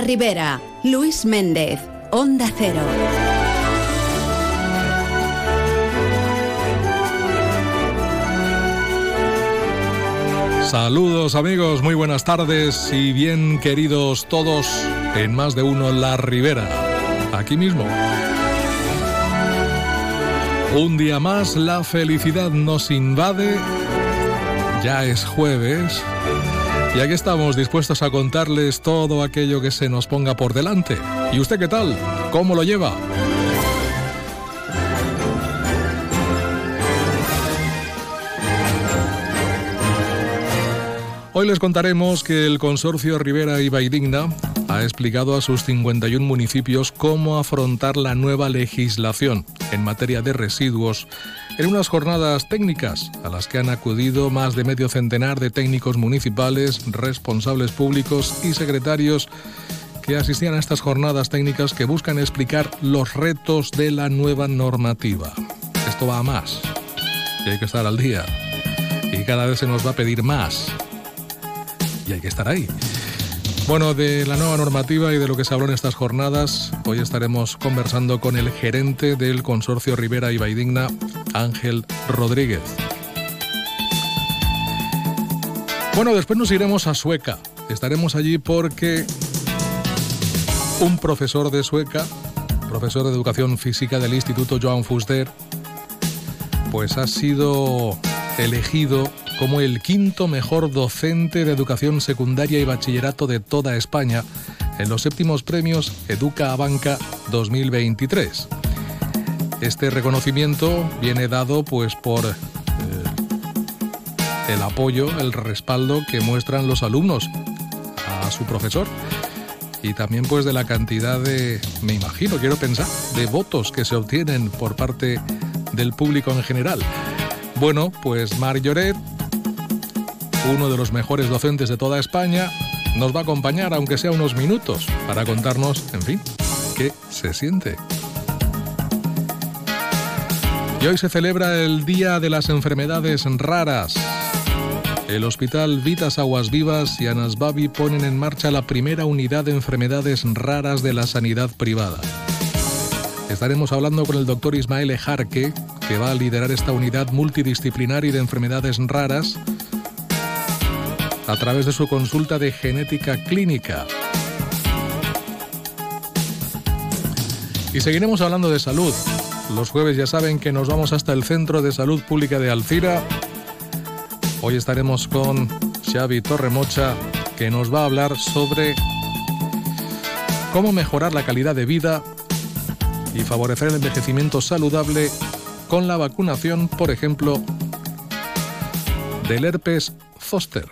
La Ribera, Luis Méndez, Onda Cero. Saludos amigos, muy buenas tardes y bien queridos todos en más de uno La Ribera, aquí mismo. Un día más la felicidad nos invade, ya es jueves y aquí estamos dispuestos a contarles todo aquello que se nos ponga por delante. ¿Y usted qué tal? ¿Cómo lo lleva? Hoy les contaremos que el consorcio Rivera y Digna ha explicado a sus 51 municipios cómo afrontar la nueva legislación en materia de residuos en unas jornadas técnicas a las que han acudido más de medio centenar de técnicos municipales, responsables públicos y secretarios que asistían a estas jornadas técnicas que buscan explicar los retos de la nueva normativa. Esto va a más y hay que estar al día y cada vez se nos va a pedir más y hay que estar ahí. Bueno, de la nueva normativa y de lo que se habló en estas jornadas, hoy estaremos conversando con el gerente del consorcio Rivera y Baidigna, Ángel Rodríguez. Bueno, después nos iremos a Sueca. Estaremos allí porque un profesor de Sueca, profesor de educación física del Instituto Joan Fuster, pues ha sido elegido como el quinto mejor docente de educación secundaria y bachillerato de toda España en los séptimos premios Educa a Banca 2023. Este reconocimiento viene dado pues por eh, el apoyo, el respaldo que muestran los alumnos a su profesor y también pues de la cantidad de, me imagino, quiero pensar, de votos que se obtienen por parte del público en general. Bueno, pues Mar Lloret uno de los mejores docentes de toda España, nos va a acompañar, aunque sea unos minutos, para contarnos, en fin, qué se siente. Y hoy se celebra el Día de las Enfermedades Raras. El Hospital Vitas Aguas Vivas y Anasbabi ponen en marcha la primera unidad de enfermedades raras de la sanidad privada. Estaremos hablando con el doctor Ismael Ejarque, que va a liderar esta unidad multidisciplinaria de enfermedades raras a través de su consulta de genética clínica. Y seguiremos hablando de salud. Los jueves ya saben que nos vamos hasta el Centro de Salud Pública de Alcira. Hoy estaremos con Xavi Torremocha, que nos va a hablar sobre cómo mejorar la calidad de vida y favorecer el envejecimiento saludable con la vacunación, por ejemplo, del herpes Foster.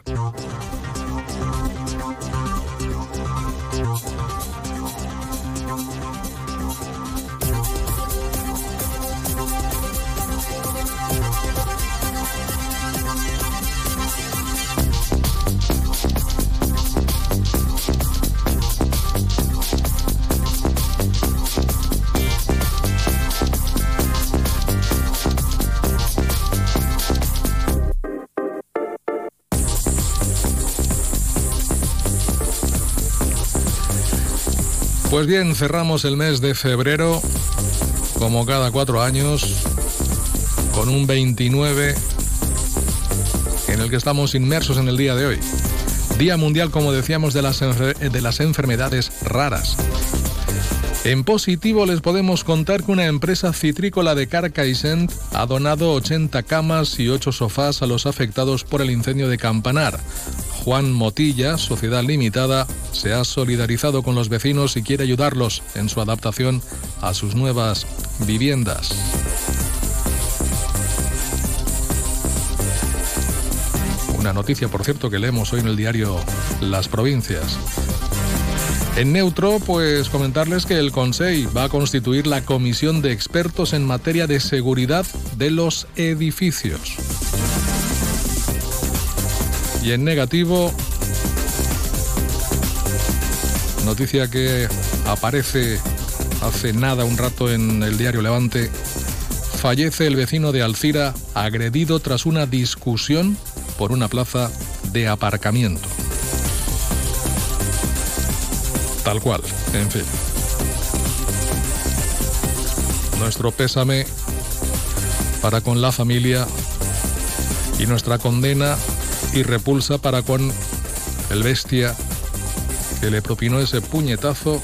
Pues bien, cerramos el mes de febrero, como cada cuatro años, con un 29 en el que estamos inmersos en el día de hoy. Día Mundial, como decíamos, de las, de las enfermedades raras. En positivo les podemos contar que una empresa citrícola de Carcaixent ha donado 80 camas y 8 sofás a los afectados por el incendio de Campanar. Juan Motilla, Sociedad Limitada, se ha solidarizado con los vecinos y quiere ayudarlos en su adaptación a sus nuevas viviendas. Una noticia, por cierto, que leemos hoy en el diario Las Provincias. En neutro, pues comentarles que el Consejo va a constituir la comisión de expertos en materia de seguridad de los edificios. Y en negativo, noticia que aparece hace nada un rato en el diario Levante, fallece el vecino de Alcira agredido tras una discusión por una plaza de aparcamiento. tal cual, en fin. Nuestro pésame para con la familia y nuestra condena y repulsa para con el bestia que le propinó ese puñetazo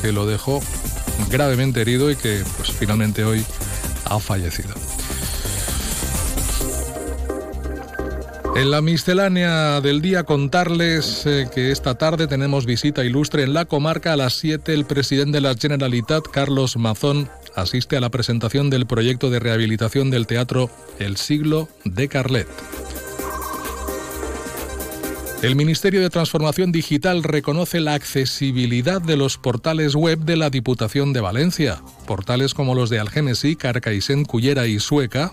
que lo dejó gravemente herido y que pues finalmente hoy ha fallecido. En la miscelánea del día contarles eh, que esta tarde tenemos visita ilustre en la comarca a las 7. El presidente de la Generalitat, Carlos Mazón, asiste a la presentación del proyecto de rehabilitación del teatro El siglo de Carlet. El Ministerio de Transformación Digital reconoce la accesibilidad de los portales web de la Diputación de Valencia. Portales como los de Algénesi, Carcaixent, Cullera y Sueca,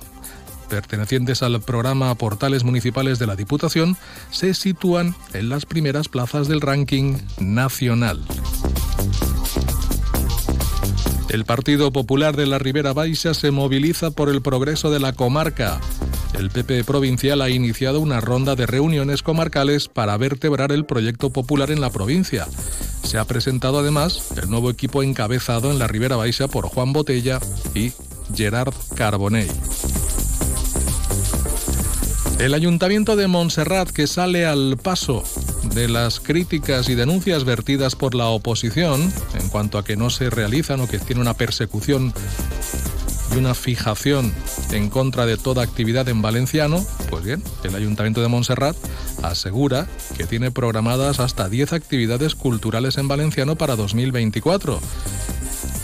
pertenecientes al programa Portales Municipales de la Diputación, se sitúan en las primeras plazas del ranking nacional. El Partido Popular de la Ribera Baixa se moviliza por el progreso de la comarca. El PP provincial ha iniciado una ronda de reuniones comarcales para vertebrar el proyecto popular en la provincia. Se ha presentado además el nuevo equipo encabezado en la Ribera Baixa por Juan Botella y Gerard Carbonell. El ayuntamiento de Montserrat, que sale al paso de las críticas y denuncias vertidas por la oposición en cuanto a que no se realizan o que tiene una persecución y una fijación en contra de toda actividad en valenciano, pues bien, el Ayuntamiento de Montserrat asegura que tiene programadas hasta 10 actividades culturales en valenciano para 2024.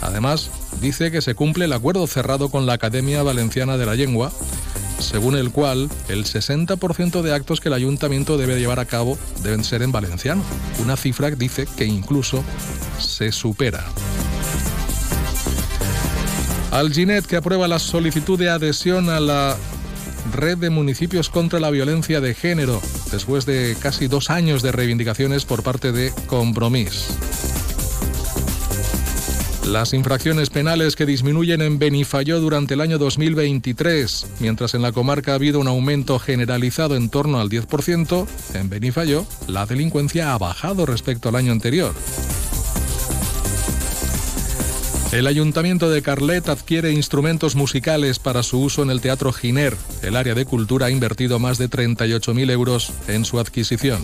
Además, dice que se cumple el acuerdo cerrado con la Academia Valenciana de la Lengua según el cual el 60% de actos que el ayuntamiento debe llevar a cabo deben ser en valenciano, una cifra que dice que incluso se supera. Alginet, que aprueba la solicitud de adhesión a la red de municipios contra la violencia de género, después de casi dos años de reivindicaciones por parte de Compromís. Las infracciones penales que disminuyen en Benifayó durante el año 2023, mientras en la comarca ha habido un aumento generalizado en torno al 10%, en Benifayó la delincuencia ha bajado respecto al año anterior. El Ayuntamiento de Carlet adquiere instrumentos musicales para su uso en el Teatro Giner. El área de cultura ha invertido más de 38.000 euros en su adquisición.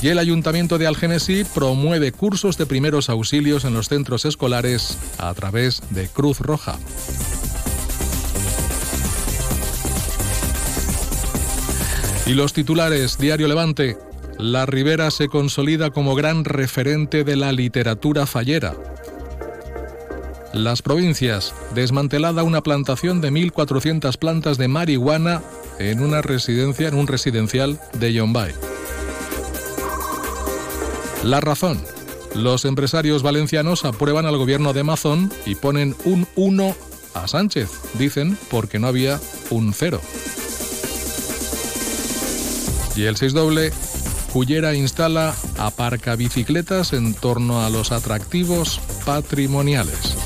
Y el Ayuntamiento de Algenesí promueve cursos de primeros auxilios en los centros escolares a través de Cruz Roja. Y los titulares, Diario Levante. La Ribera se consolida como gran referente de la literatura fallera. Las provincias, desmantelada una plantación de 1.400 plantas de marihuana en una residencia, en un residencial de Yombay. La razón. Los empresarios valencianos aprueban al gobierno de Mazón y ponen un 1 a Sánchez, dicen porque no había un 0. Y el 6 doble, Cullera instala aparcabicicletas en torno a los atractivos patrimoniales.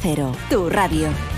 Cero, tu radio.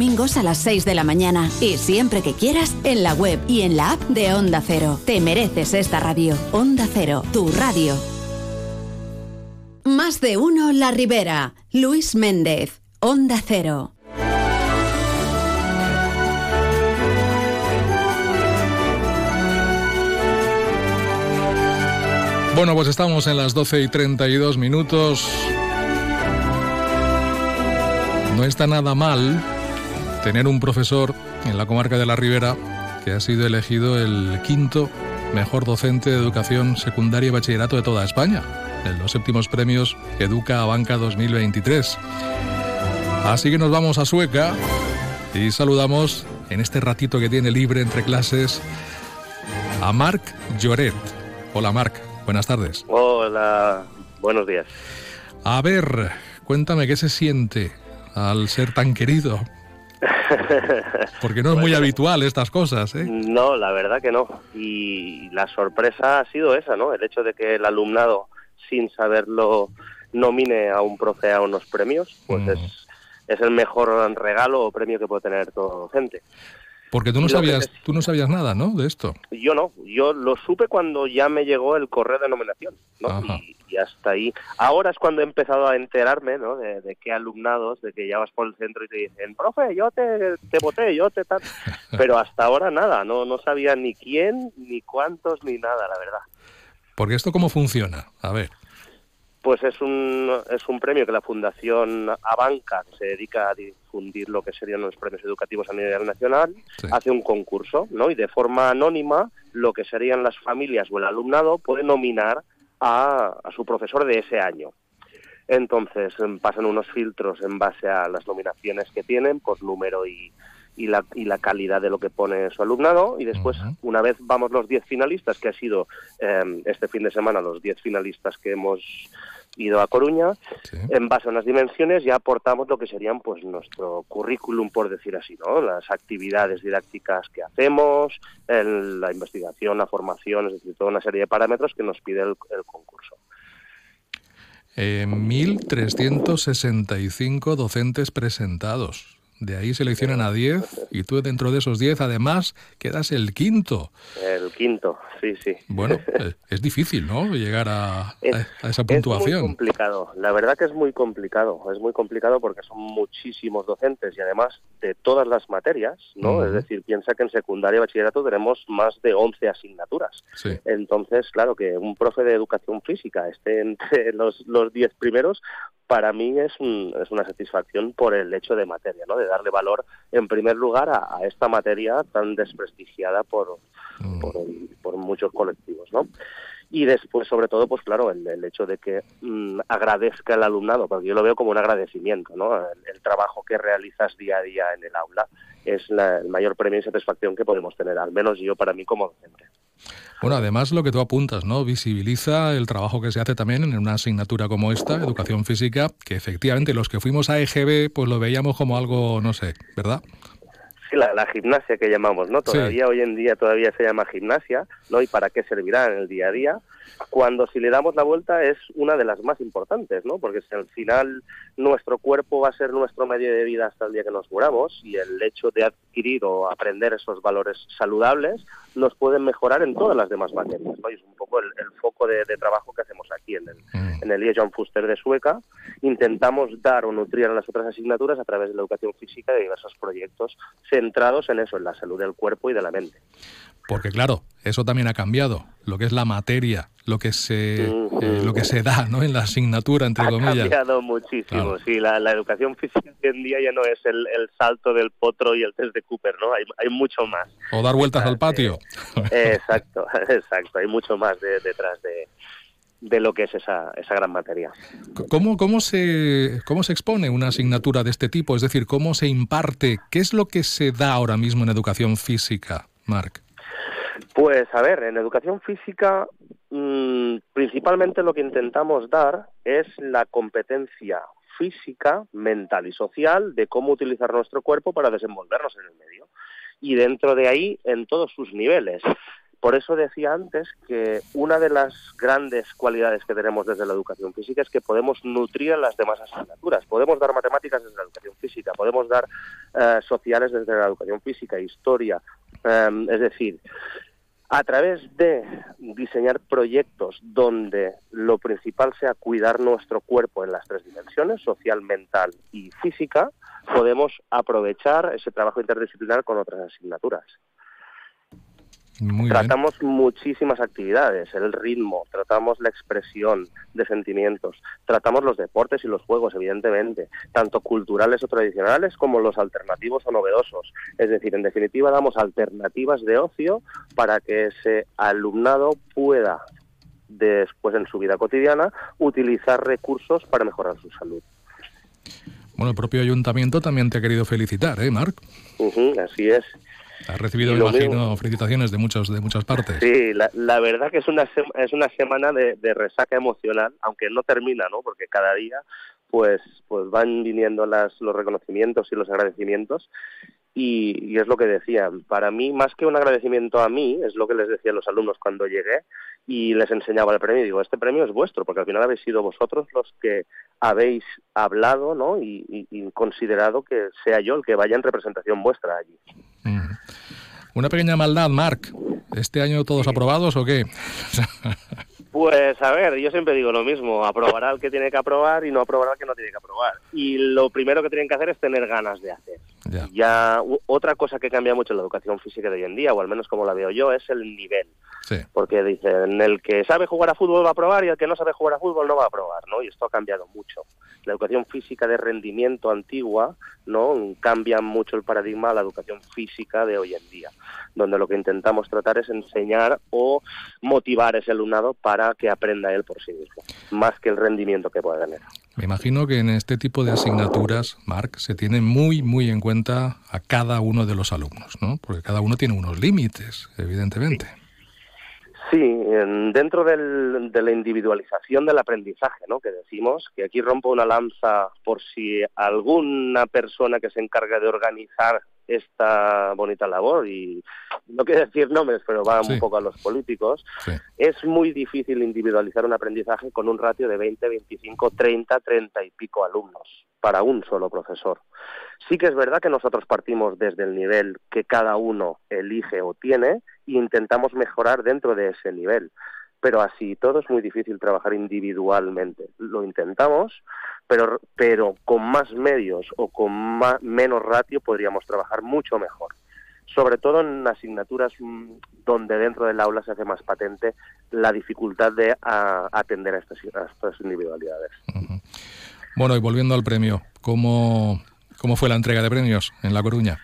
a las 6 de la mañana. Y siempre que quieras, en la web y en la app de Onda Cero. Te mereces esta radio. Onda Cero, tu radio. Más de uno La Ribera. Luis Méndez. Onda Cero. Bueno, pues estamos en las 12 y 32 minutos. No está nada mal tener un profesor en la comarca de la Ribera que ha sido elegido el quinto mejor docente de educación secundaria y bachillerato de toda España, en los séptimos premios Educa a Banca 2023. Así que nos vamos a Sueca y saludamos en este ratito que tiene libre entre clases a Marc Lloret. Hola Marc, buenas tardes. Hola, buenos días. A ver, cuéntame qué se siente al ser tan querido. Porque no es muy habitual estas cosas, ¿eh? No, la verdad que no. Y la sorpresa ha sido esa, ¿no? El hecho de que el alumnado, sin saberlo, nomine a un profe a unos premios, pues Mm. es, es el mejor regalo o premio que puede tener todo docente. Porque tú no sabías, es- tú no sabías nada, ¿no? De esto. Yo no, yo lo supe cuando ya me llegó el correo de nominación, ¿no? Y, y hasta ahí. Ahora es cuando he empezado a enterarme, ¿no? De, de qué alumnados, de que ya vas por el centro y te dicen, profe, yo te, te voté, yo te tal. Pero hasta ahora nada, no, no sabía ni quién, ni cuántos, ni nada, la verdad. Porque esto cómo funciona. A ver. Pues es un, es un premio que la Fundación Abanca, que se dedica a difundir lo que serían los premios educativos a nivel nacional, Sí. hace un concurso, ¿no? Y de forma anónima, lo que serían las familias o el alumnado puede nominar a, a su profesor de ese año. Entonces em, pasan unos filtros en base a las nominaciones que tienen por número y, y, la, y la calidad de lo que pone su alumnado y después una vez vamos los 10 finalistas, que ha sido em, este fin de semana los 10 finalistas que hemos ido a Coruña, Sí. en base a unas dimensiones ya aportamos lo que serían pues nuestro currículum, por decir así, ¿no? Las actividades didácticas que hacemos, el- la investigación, la formación, es decir, toda una serie de parámetros que nos pide el, el concurso. Eh, 1.365 docentes presentados. De ahí seleccionan a 10 y tú dentro de esos 10 además quedas el quinto. El quinto, sí, sí. Bueno, eh, es difícil, ¿no? Llegar a, Es- a- a esa Es muy puntuación. complicado, la verdad que es muy complicado, es muy complicado porque son muchísimos docentes y además de todas las materias, ¿no? Es decir, piensa que en secundaria y bachillerato tenemos más de 11 asignaturas. Sí. Entonces, claro, que un profe de educación física esté entre los, los 10 primeros, para mí es, es una satisfacción por el hecho de materia, ¿no? de darle valor en primer lugar a, esta materia tan desprestigiada por, mm. por, muchos colectivos. ¿no? Y después sobre todo pues claro el, hecho de que mm, agradezca el alumnado porque yo lo veo como un agradecimiento no el, trabajo que realizas día a día en el aula es el mayor premio y satisfacción que podemos tener al menos yo para mí como docente bueno, además lo que tú apuntas, ¿no? Visibiliza el trabajo que se hace también en una asignatura como esta, educación física, que efectivamente los que fuimos a EGB pues lo veíamos como algo, no sé, ¿verdad? Sí, la, gimnasia que llamamos, ¿no? Todavía hoy en día todavía se llama gimnasia, ¿no? ¿Y para qué servirá en el día a día? Cuando si le damos la vuelta es una de las más importantes, ¿no? Porque si al final nuestro cuerpo va a ser nuestro medio de vida hasta el día que nos muramos y el hecho de adquirir o aprender esos valores saludables nos pueden mejorar en todas las demás materias, ¿no? es un poco el, foco de, trabajo que hacemos aquí en el, mm. en el John Fuster de Sueca. Intentamos dar o nutrir a las otras asignaturas a través de la educación física de diversos proyectos centrados en eso, en la salud del cuerpo y de la mente. Porque claro, eso también ha cambiado, lo que es la materia, lo que se eh, lo que se da ¿no? en la asignatura, entre comillas. Ha cambiado muchísimo, sí, la, educación física hoy en día ya no es el, salto del potro y el test de Cooper, ¿no? Hay, hay mucho más. O dar vueltas al patio. exacto, exacto, hay mucho más detrás de, de lo que es esa, esa gran materia. ¿Cómo, cómo, se, ¿Cómo se expone una asignatura de este tipo? Es decir, ¿cómo se imparte? ¿Qué es lo que se da ahora mismo en educación física, Marc? Pues a ver, en educación física mm, principalmente lo que intentamos dar es la competencia física, mental y social de cómo utilizar nuestro cuerpo para desenvolvernos en el medio. Y dentro de ahí, en todos sus niveles. Por eso decía antes que una de las grandes cualidades que tenemos desde la educación física es que podemos nutrir a las demás asignaturas. Podemos dar matemáticas desde la educación física, podemos dar eh, sociales desde la educación física, historia. Eh, es decir, a través de diseñar proyectos donde lo principal sea cuidar nuestro cuerpo en las tres dimensiones, social, mental y física, podemos aprovechar ese trabajo interdisciplinar con otras asignaturas tratamos muchísimas actividades, el ritmo, tratamos la expresión de sentimientos, tratamos los deportes y los juegos, evidentemente, tanto culturales o tradicionales como los alternativos o novedosos. Es decir, en definitiva, damos alternativas de ocio para que ese alumnado pueda, después en su vida cotidiana, utilizar recursos para mejorar su salud. Bueno, el propio ayuntamiento también te ha querido felicitar, ¿eh, Marc? así es. Has recibido, me imagino, felicitaciones de muchos de muchas partes. Sí, la, verdad que es una es una semana de, resaca emocional, aunque no termina, ¿no? Porque cada día pues pues van viniendo las, los reconocimientos y los agradecimientos y, es lo que decía, para mí, más que un agradecimiento a mí, es lo que les decía a los alumnos cuando llegué y les enseñaba el premio. Digo, este premio es vuestro, porque al final habéis sido vosotros los que habéis hablado ¿no? y, considerado que sea yo el que vaya en representación vuestra allí. Una pequeña maldad, Marc. ¿Este año todos aprobados o qué? Pues a ver, yo siempre digo lo mismo, aprobará el que tiene que aprobar y no aprobará el que no tiene que aprobar. Y lo primero que tienen que hacer es tener ganas de hacer. Ya. otra cosa que cambia mucho en la educación física de hoy en día, o al menos como la veo yo, es el nivel. Porque dicen, el que sabe jugar a fútbol va a aprobar y el que no sabe jugar a fútbol no va a aprobar, ¿no? Y esto ha cambiado mucho. La educación física de rendimiento antigua, ¿no? Cambia mucho el paradigma a la educación física de hoy en día, donde lo que intentamos tratar es enseñar o motivar a ese alumnado para que aprenda él por sí mismo, más que el rendimiento que pueda tener. Me imagino que en este tipo de asignaturas, Marc, se tiene muy, muy en cuenta a cada uno de los alumnos, ¿no? Porque cada uno tiene unos límites, evidentemente. Sí, dentro de la individualización del aprendizaje, ¿no? Que decimos que aquí rompo una lanza por si alguna persona que se encarga de organizar esta bonita labor y no quiero decir nombres, pero va un poco a los políticos, es muy difícil individualizar un aprendizaje con un ratio de 20, 25, 30, 30 y pico alumnos para un solo profesor. Sí que es verdad que nosotros partimos desde el nivel que cada uno elige o tiene e intentamos mejorar dentro de ese nivel pero así todo es muy difícil trabajar individualmente. Lo intentamos, pero, pero con más medios o con menos ratio podríamos trabajar mucho mejor. Sobre todo en asignaturas mm, donde dentro del aula se hace más patente la dificultad de atender a estas, individualidades. Bueno, y volviendo al premio, ¿cómo, cómo fue la entrega de premios en La Coruña?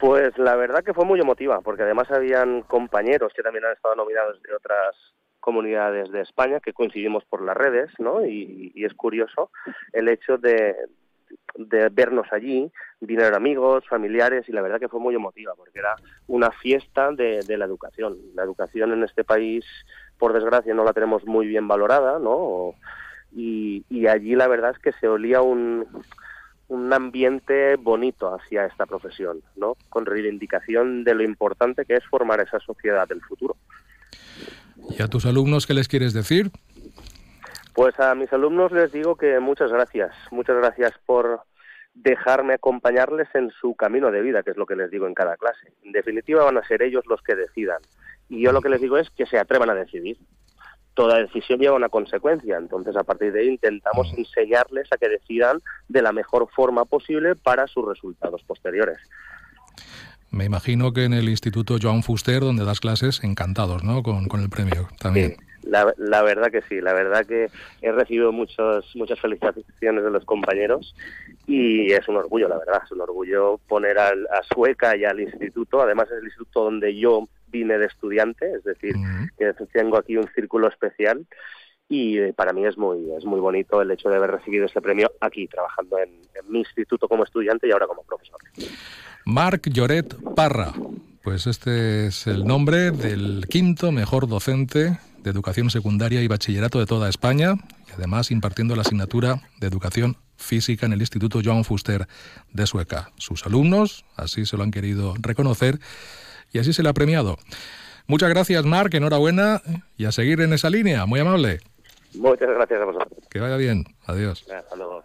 Pues la verdad que fue muy emotiva, porque además habían compañeros que también han estado nominados de otras comunidades de España que coincidimos por las redes, ¿no? Y, es curioso el hecho de, de vernos allí, vinieron amigos, familiares y la verdad que fue muy emotiva porque era una fiesta de, de, la educación. La educación en este país, por desgracia, no la tenemos muy bien valorada, ¿no? Y, y allí la verdad es que se olía un, un ambiente bonito hacia esta profesión, ¿no? Con reivindicación de lo importante que es formar esa sociedad del futuro. ¿Y a tus alumnos qué les quieres decir? Pues a mis alumnos les digo que muchas gracias, muchas gracias por dejarme acompañarles en su camino de vida, que es lo que les digo en cada clase. En definitiva van a ser ellos los que decidan. Y yo lo que les digo es que se atrevan a decidir. Toda decisión lleva una consecuencia, entonces a partir de ahí intentamos enseñarles a que decidan de la mejor forma posible para sus resultados posteriores. Me imagino que en el Instituto Joan Fuster, donde das clases, encantados, ¿no? Con, con el premio también. La, la, verdad que sí, la verdad que he recibido muchos, muchas felicitaciones de los compañeros y es un orgullo, la verdad, es un orgullo poner al, a Sueca y al instituto, además es el instituto donde yo vine de estudiante, es decir, que tengo aquí un círculo especial y para mí es muy es muy bonito el hecho de haber recibido este premio aquí trabajando en, en mi instituto como estudiante y ahora como profesor. Marc Lloret Parra, pues este es el nombre del quinto mejor docente de educación secundaria y bachillerato de toda España y además impartiendo la asignatura de educación física en el Instituto Joan Fuster de Sueca. Sus alumnos así se lo han querido reconocer y así se le ha premiado. Muchas gracias, Marc, enhorabuena y a seguir en esa línea. Muy amable. Muchas gracias a vosotros. Que vaya bien. Adiós. Hasta luego.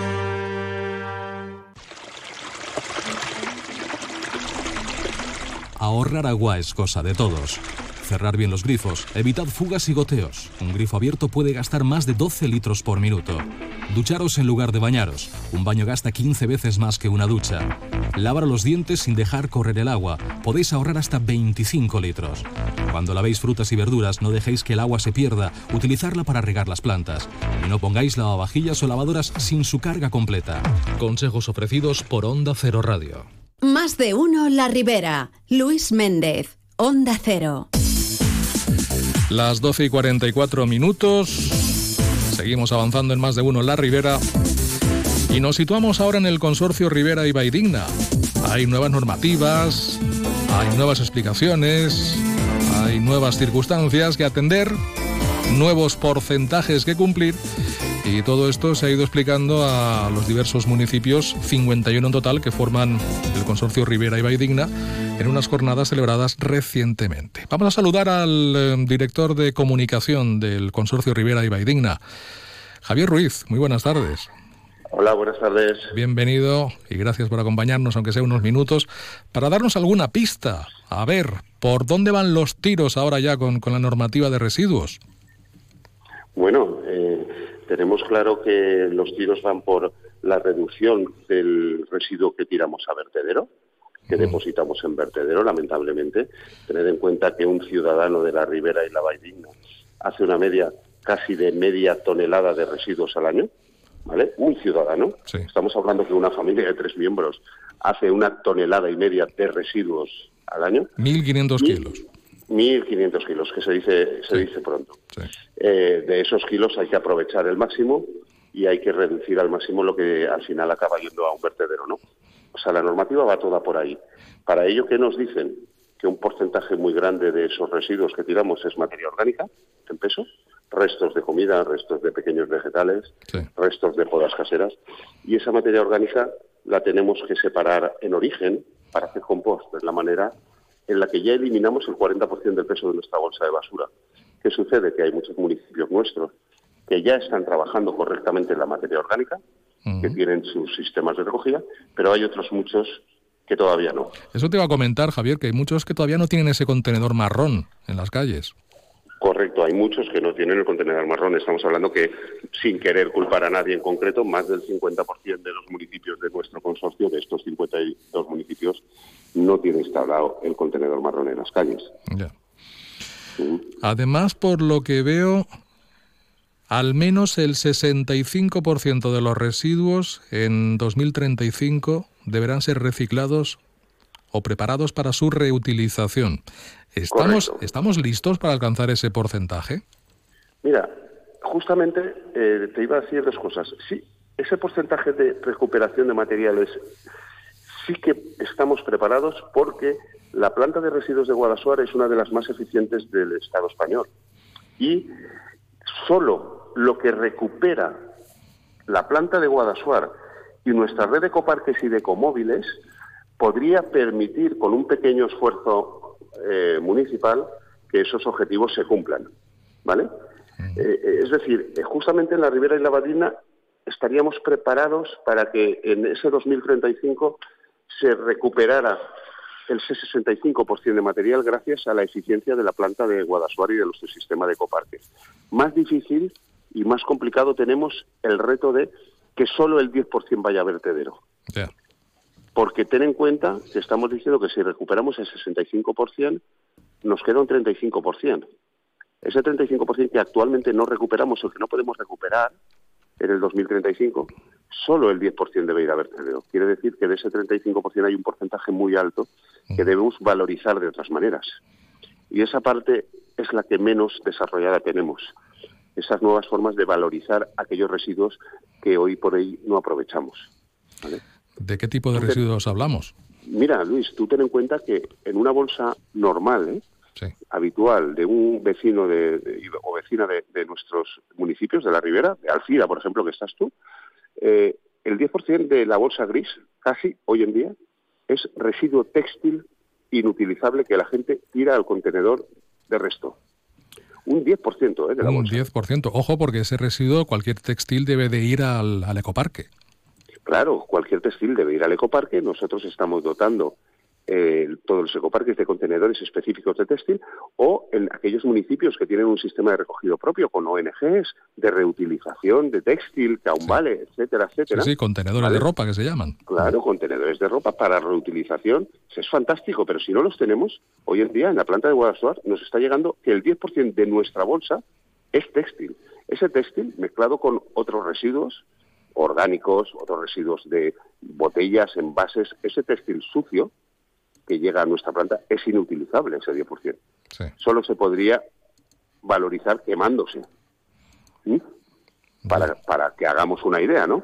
Ahorrar agua es cosa de todos. Cerrar bien los grifos, evitad fugas y goteos. Un grifo abierto puede gastar más de 12 litros por minuto. Ducharos en lugar de bañaros. Un baño gasta 15 veces más que una ducha. Lavar los dientes sin dejar correr el agua. Podéis ahorrar hasta 25 litros. Cuando lavéis frutas y verduras, no dejéis que el agua se pierda. Utilizarla para regar las plantas. Y no pongáis lavavajillas o lavadoras sin su carga completa. Consejos ofrecidos por Onda Cero Radio. Más de uno La Ribera. Luis Méndez. Onda Cero. Las 12 y 44 minutos. Seguimos avanzando en más de uno La Ribera. Y nos situamos ahora en el consorcio Rivera y Baidigna. Hay nuevas normativas, hay nuevas explicaciones, hay nuevas circunstancias que atender, nuevos porcentajes que cumplir Y todo esto se ha ido explicando a los diversos municipios, 51 en total, que forman el consorcio Rivera y Digna, en unas jornadas celebradas recientemente. Vamos a saludar al eh, director de comunicación del consorcio Rivera y Digna, Javier Ruiz. Muy buenas tardes. Hola, buenas tardes. Bienvenido y gracias por acompañarnos, aunque sea unos minutos, para darnos alguna pista. A ver, ¿por dónde van los tiros ahora ya con, con la normativa de residuos? Bueno, eh, tenemos claro que los tiros van por la reducción del residuo que tiramos a vertedero, que depositamos en vertedero, lamentablemente. Tener en cuenta que un ciudadano de la Ribera y la Vaidigna hace una media casi de media tonelada de residuos al año ¿vale? Un ciudadano, estamos hablando que una familia de tres miembros hace una tonelada y media de residuos al año. 1.500 kilos. 1.500 kilos, que se dice, se dice pronto. Eh, de esos kilos hay que aprovechar el máximo y hay que reducir al máximo lo que al final acaba yendo a un vertedero, ¿no? O sea, la normativa va toda por ahí. Para ello, ¿qué nos dicen? Que un porcentaje muy grande de esos residuos que tiramos es materia orgánica, en peso, restos de comida, restos de pequeños vegetales, restos de podas caseras. Y esa materia orgánica la tenemos que separar en origen para hacer compost. Es la manera en la que ya eliminamos el 40% del peso de nuestra bolsa de basura. ¿Qué sucede? Que hay muchos municipios nuestros que ya están trabajando correctamente en la materia orgánica, que tienen sus sistemas de recogida, pero hay otros muchos que todavía no. Eso te iba a comentar, Javier, que hay muchos que todavía no tienen ese contenedor marrón en las calles. Correcto, hay muchos que no tienen el contenedor marrón. Estamos hablando que, sin querer culpar a nadie en concreto, más del 50% de los municipios de nuestro consorcio, de estos 52 municipios, no tiene instalado el contenedor marrón en las calles. Además, por lo que veo, al menos el 65% de los residuos en 2035 deberán ser reciclados o preparados para su reutilización. ¿Estamos, ¿Estamos listos para alcanzar ese porcentaje? Mira, justamente eh, te iba a decir dos cosas. Sí, ese porcentaje de recuperación de materiales sí que estamos preparados porque la planta de residuos de Guadalajara es una de las más eficientes del Estado español. Y solo lo que recupera la planta de Guadalajara y nuestra red de ecoparques y de ecomóviles podría permitir, con un pequeño esfuerzo eh, municipal que esos objetivos se cumplan. ¿Vale? Eh, eh, es decir, justamente en la Ribera y la Badina estaríamos preparados para que en ese 2035 se recuperara el 65% de material gracias a la eficiencia de la planta de Guadasuari y de nuestro sistema de ecoparque. Más difícil y más complicado tenemos el reto de que solo el 10% vaya a vertedero porque ten en cuenta que estamos diciendo que si recuperamos el 65%, nos queda un 35%. Ese 35% que actualmente no recuperamos o que no podemos recuperar en el 2035, solo el 10% debe ir a vertedero. Quiere decir que de ese 35% hay un porcentaje muy alto que debemos valorizar de otras maneras. Y esa parte es la que menos desarrollada tenemos. Esas nuevas formas de valorizar aquellos residuos que hoy por hoy no aprovechamos. ¿vale? ¿De qué tipo de residuos hablamos? Mira, Luis, tú ten en cuenta que en una bolsa normal, ¿eh? habitual, de un vecino de, o vecina de, nuestros municipios, de la Ribera, de Alcira, por ejemplo, que estás tú, eh, el 10% de la bolsa gris, casi hoy en día, es residuo textil inutilizable que la gente tira al contenedor de resto. Un 10% ¿eh? de la bolsa. Un 10%. Ojo, porque ese residuo, cualquier textil debe de ir al ecoparque. Claro, cualquier textil debe ir al ecoparque. Nosotros estamos dotando eh, todos los ecoparques de contenedores específicos de textil o en aquellos municipios que tienen un sistema de recogido propio con ONGs de reutilización de textil, aún vale, etcétera, etcétera. Sí, contenedores de ropa que se llaman. Claro, contenedores de ropa para reutilización. Es fantástico, pero si no los tenemos, hoy en día en la planta de Guadalajara nos está llegando que el 10% de nuestra bolsa es textil. Ese textil mezclado con otros residuos orgánicos, otros residuos de botellas, envases, ese textil sucio que llega a nuestra planta es inutilizable, ese 10%. Solo se podría valorizar quemándose. Para, para que hagamos una idea, ¿no?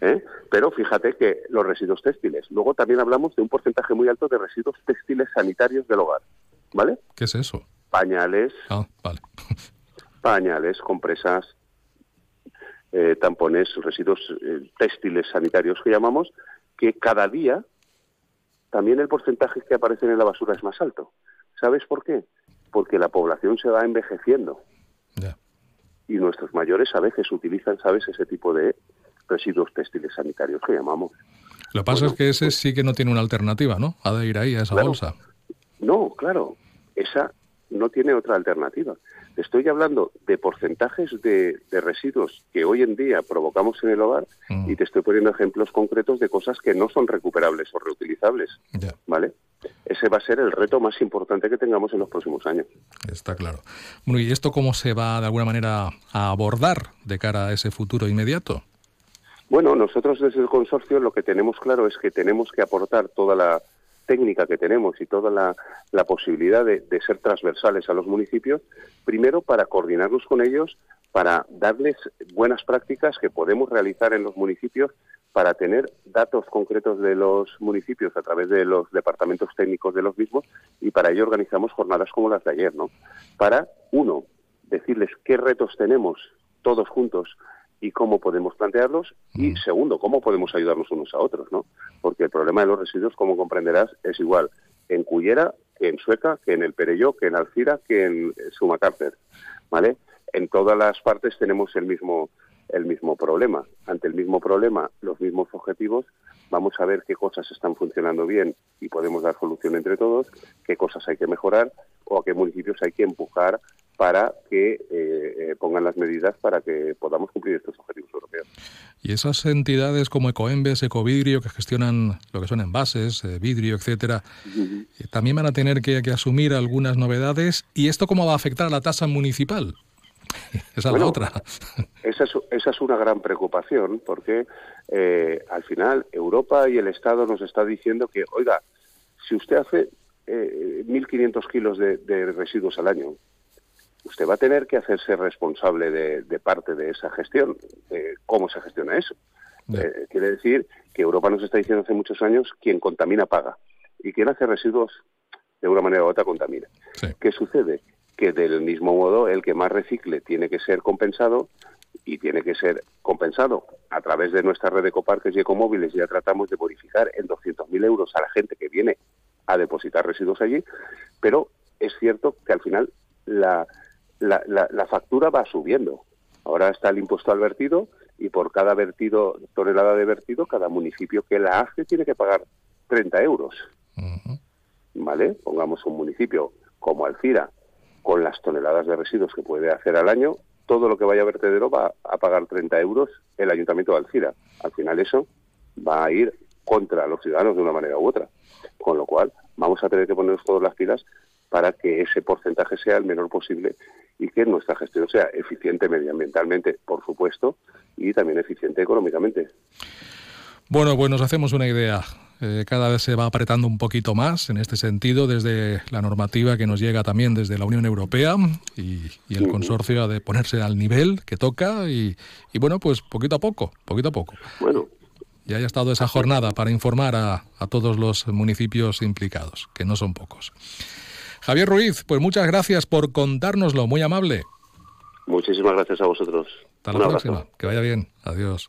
¿Eh? Pero fíjate que los residuos textiles. Luego también hablamos de un porcentaje muy alto de residuos textiles sanitarios del hogar. ¿Vale? ¿Qué es eso? Pañales. Ah, vale. pañales, compresas, eh, tampones, residuos eh, textiles sanitarios que llamamos, que cada día también el porcentaje que aparecen en la basura es más alto. ¿Sabes por qué? Porque la población se va envejeciendo. Y nuestros mayores a veces utilizan, ¿sabes?, ese tipo de residuos textiles sanitarios que llamamos. Lo que pasa es que ese sí que no tiene una alternativa, ¿no? Ha de ir ahí a esa bolsa. No, claro, esa no tiene otra alternativa. Estoy hablando de porcentajes de, residuos que hoy en día provocamos en el hogar Mm. y te estoy poniendo ejemplos concretos de cosas que no son recuperables o reutilizables. ¿Vale? Ese va a ser el reto más importante que tengamos en los próximos años. Está claro. Bueno, ¿y esto cómo se va de alguna manera a abordar de cara a ese futuro inmediato? Bueno, nosotros desde el consorcio lo que tenemos claro es que tenemos que aportar toda la técnica que tenemos y toda la, posibilidad de, de ser transversales a los municipios, primero para coordinarnos con ellos, para darles buenas prácticas que podemos realizar en los municipios, para tener datos concretos de los municipios a través de los departamentos técnicos de los mismos y para ello organizamos jornadas como las de ayer, ¿no? Para, uno, decirles qué retos tenemos todos juntos y cómo podemos plantearlos y segundo, cómo podemos ayudarnos unos a otros, ¿no? Porque el problema de los residuos, como comprenderás, es igual en Cullera que en Sueca, que en el Perelló, que en Alcira, que en Sumacárcer, ¿vale? En todas las partes tenemos el mismo el mismo problema. Ante el mismo problema, los mismos objetivos, vamos a ver qué cosas están funcionando bien y podemos dar solución entre todos, qué cosas hay que mejorar o a qué municipios hay que empujar para que eh, eh, pongan las medidas para que podamos cumplir estos objetivos europeos. Y esas entidades como Ecoembes, Ecovidrio, que gestionan lo que son envases, eh, vidrio, etcétera, eh, también van a tener que, que asumir algunas novedades. ¿Y esto cómo va a afectar a la tasa municipal? Esa es la otra. Esa es, esa es una gran preocupación porque eh, al final Europa y el Estado nos está diciendo que, oiga, si usted hace eh, 1.500 kilos de, de residuos al año, usted va a tener que hacerse responsable de, de parte de esa gestión. de ¿Cómo se gestiona eso? Eh, quiere decir que Europa nos está diciendo hace muchos años quien contamina paga y quien hace residuos de una manera u otra contamina. ¿Qué sucede? Que del mismo modo el que más recicle tiene que ser compensado y tiene que ser compensado a través de nuestra red de coparques y ecomóviles. Ya tratamos de bonificar en 200.000 euros a la gente que viene a depositar residuos allí, pero es cierto que al final la, la, la- la factura va subiendo. Ahora está el impuesto al vertido y por cada vertido, tonelada de vertido, cada municipio que la hace tiene que pagar 30 euros. ¿Vale? Pongamos un municipio como Alcira, con las toneladas de residuos que puede hacer al año, todo lo que vaya a vertedero va a pagar 30 euros el Ayuntamiento de Alcira. Al final eso va a ir contra los ciudadanos de una manera u otra. Con lo cual, vamos a tener que ponernos todas las pilas para que ese porcentaje sea el menor posible y que nuestra gestión sea eficiente medioambientalmente, por supuesto, y también eficiente económicamente. Bueno, pues nos hacemos una idea. Eh, cada vez se va apretando un poquito más en este sentido desde la normativa que nos llega también desde la Unión Europea y, y el consorcio ha de ponerse al nivel que toca y, y bueno, pues poquito a poco, poquito a poco. Bueno. Ya haya estado esa jornada para informar a, a todos los municipios implicados, que no son pocos. Javier Ruiz, pues muchas gracias por contárnoslo, muy amable. Muchísimas gracias a vosotros. Hasta Un la abrazo. próxima, que vaya bien, adiós.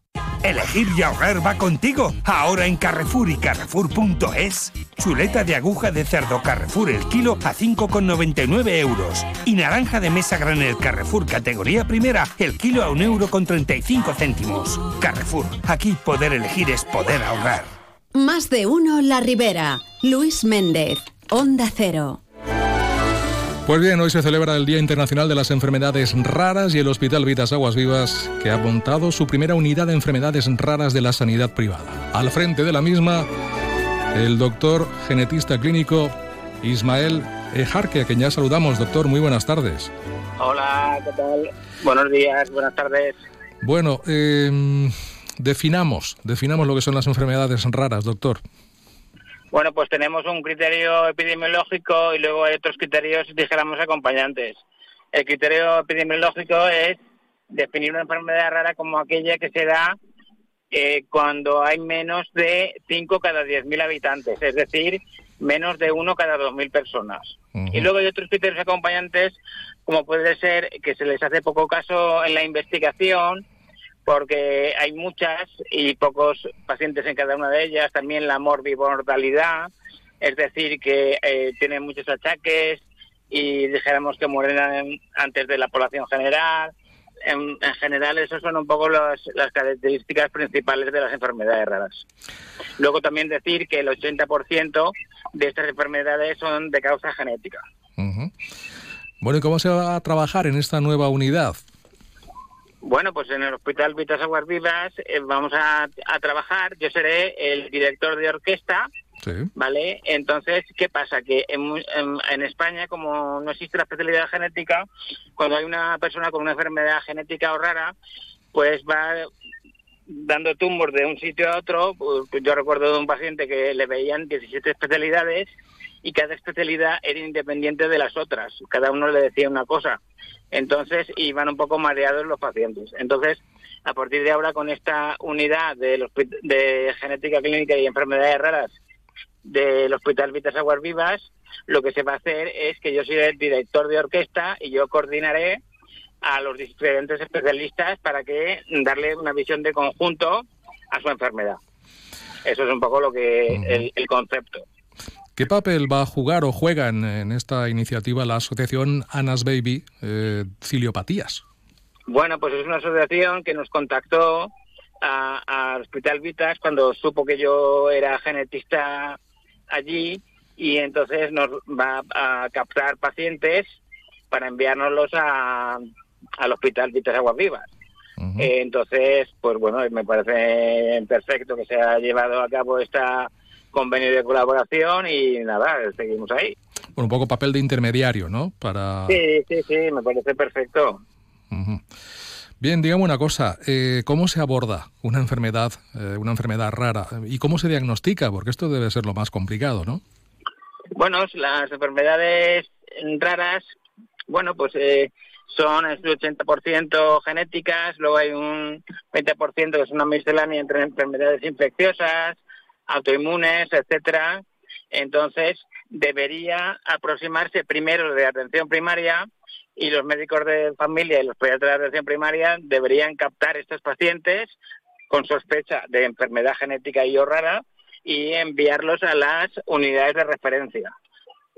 Elegir y ahorrar va contigo. Ahora en Carrefour y Carrefour.es. Chuleta de aguja de cerdo Carrefour el kilo a 5,99 euros. Y naranja de mesa granel Carrefour categoría primera el kilo a 1 euro con 35 céntimos. Carrefour. Aquí poder elegir es poder ahorrar. Más de uno La Ribera. Luis Méndez. Onda Cero. Pues bien, hoy se celebra el Día Internacional de las Enfermedades Raras y el Hospital Vitas Aguas Vivas, que ha montado su primera unidad de enfermedades raras de la sanidad privada. Al frente de la misma, el doctor genetista clínico Ismael Ejarque, a quien ya saludamos. Doctor, muy buenas tardes. Hola, ¿qué tal? Buenos días, buenas tardes. Bueno, eh, definamos, definamos lo que son las enfermedades raras, doctor. Bueno, pues tenemos un criterio epidemiológico y luego hay otros criterios, dijéramos, acompañantes. El criterio epidemiológico es definir una enfermedad rara como aquella que se da eh, cuando hay menos de 5 cada 10.000 habitantes, es decir, menos de uno cada 2.000 personas. Y luego hay otros criterios acompañantes, como puede ser que se les hace poco caso en la investigación, porque hay muchas y pocos pacientes en cada una de ellas, también la morbimortalidad, es decir, que eh, tienen muchos achaques y dijéramos que mueren antes de la población general, en, general, esas son un poco las características principales de las enfermedades raras. Luego también decir que el 80% de estas enfermedades son de causa genética. Bueno, ¿y cómo se va a trabajar en esta nueva unidad? Bueno, pues en el Hospital Vitas Aguas Vivas eh, vamos a, a trabajar. Yo seré el director de orquesta ¿Vale? Entonces, ¿qué pasa? Que en, España, como no existe la especialidad genética, cuando hay una persona con una enfermedad genética o rara, pues va dando tumor de un sitio a otro. Pues, yo recuerdo de un paciente que le veían 17 especialidades y cada especialidad era independiente de las otras. Cada uno le decía una cosa. Entonces iban un poco mareados los pacientes. Entonces, a partir de ahora, con esta unidad de, de genética clínica y enfermedades raras del Hospital Vitas Aguas Vivas, lo que se va a hacer es que yo soy el director de orquesta y yo coordinaré a los diferentes especialistas para que darle una visión de conjunto a su enfermedad. Eso es un poco lo que el, concepto. ¿Qué papel va a jugar o juega en, esta iniciativa la asociación Anas Baby eh, Ciliopatías? Bueno, pues es una asociación que nos contactó al Hospital Vitas cuando supo que yo era genetista allí y entonces nos va a captar pacientes para enviárnoslos a, al Hospital Vitas Aguas Vivas. Eh, entonces, pues bueno, me parece perfecto que se haya llevado a cabo este convenio de colaboración y nada, seguimos ahí. Bueno, un poco papel de intermediario, ¿no? Para... Sí, sí, sí, me parece perfecto. Bien, dígame una cosa, eh, ¿cómo se aborda una enfermedad, eh, una enfermedad rara y cómo se diagnostica? Porque esto debe ser lo más complicado, ¿no? Bueno, las enfermedades raras, bueno, pues eh, son el 80% genéticas, luego hay un 20% que es una miscelánea entre enfermedades infecciosas, autoinmunes, etcétera. Entonces, debería aproximarse primero de atención primaria y los médicos de familia y los pediatras de atención primaria deberían captar estos pacientes con sospecha de enfermedad genética y o rara y enviarlos a las unidades de referencia.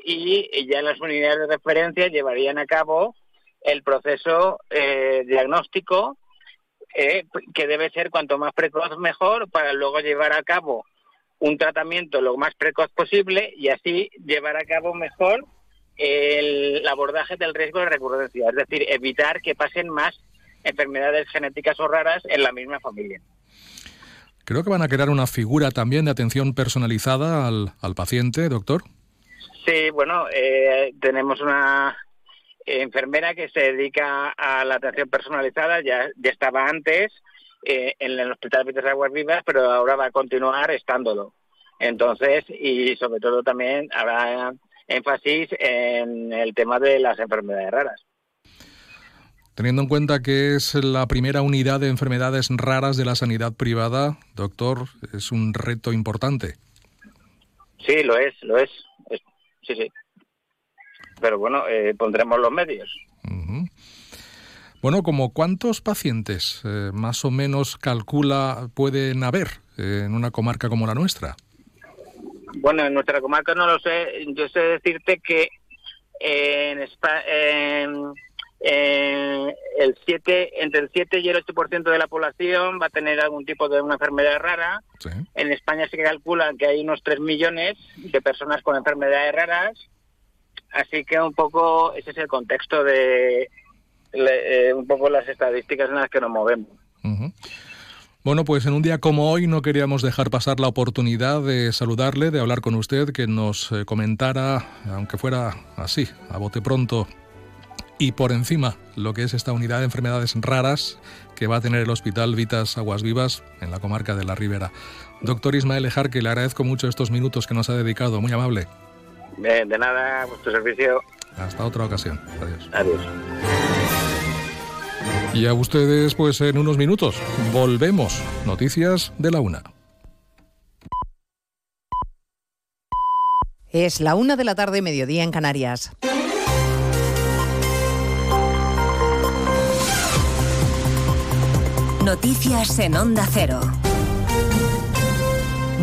Y ya las unidades de referencia llevarían a cabo el proceso eh, diagnóstico eh, que debe ser cuanto más precoz mejor para luego llevar a cabo un tratamiento lo más precoz posible y así llevar a cabo mejor el abordaje del riesgo de recurrencia, es decir, evitar que pasen más enfermedades genéticas o raras en la misma familia. Creo que van a crear una figura también de atención personalizada al, paciente, doctor. Sí, bueno, eh, tenemos una enfermera que se dedica a la atención personalizada, ya, ya estaba antes eh, en el Hospital Vitas Aguas Vivas, pero ahora va a continuar estándolo. Entonces, y sobre todo también habrá énfasis en el tema de las enfermedades raras. Teniendo en cuenta que es la primera unidad de enfermedades raras de la sanidad privada, doctor, es un reto importante. Sí, lo es, lo es. sí, sí. Pero bueno, eh, pondremos los medios. Bueno, como cuántos pacientes eh, más o menos calcula pueden haber eh, en una comarca como la nuestra? Bueno, en nuestra comarca no lo sé. Yo sé decirte que en, el 7, entre el 7 y el 8% de la población va a tener algún tipo de una enfermedad rara. En España se calcula que hay unos 3 millones de personas con enfermedades raras. Así que un poco ese es el contexto de eh, un poco las estadísticas en las que nos movemos. Bueno, pues en un día como hoy no queríamos dejar pasar la oportunidad de saludarle, de hablar con usted, que nos eh, comentara, aunque fuera así, a bote pronto, y por encima lo que es esta unidad de enfermedades raras que va a tener el Hospital Vitas Aguas Vivas en la comarca de la Ribera. Doctor Ismael Ejar, que le agradezco mucho estos minutos que nos ha dedicado, muy amable. Bien, de nada, vuestro servicio. Hasta otra ocasión. Adiós. Adiós. Y a ustedes, pues en unos minutos, volvemos. Noticias de la una. Es la una de la tarde, mediodía en Canarias. Noticias en Onda Cero.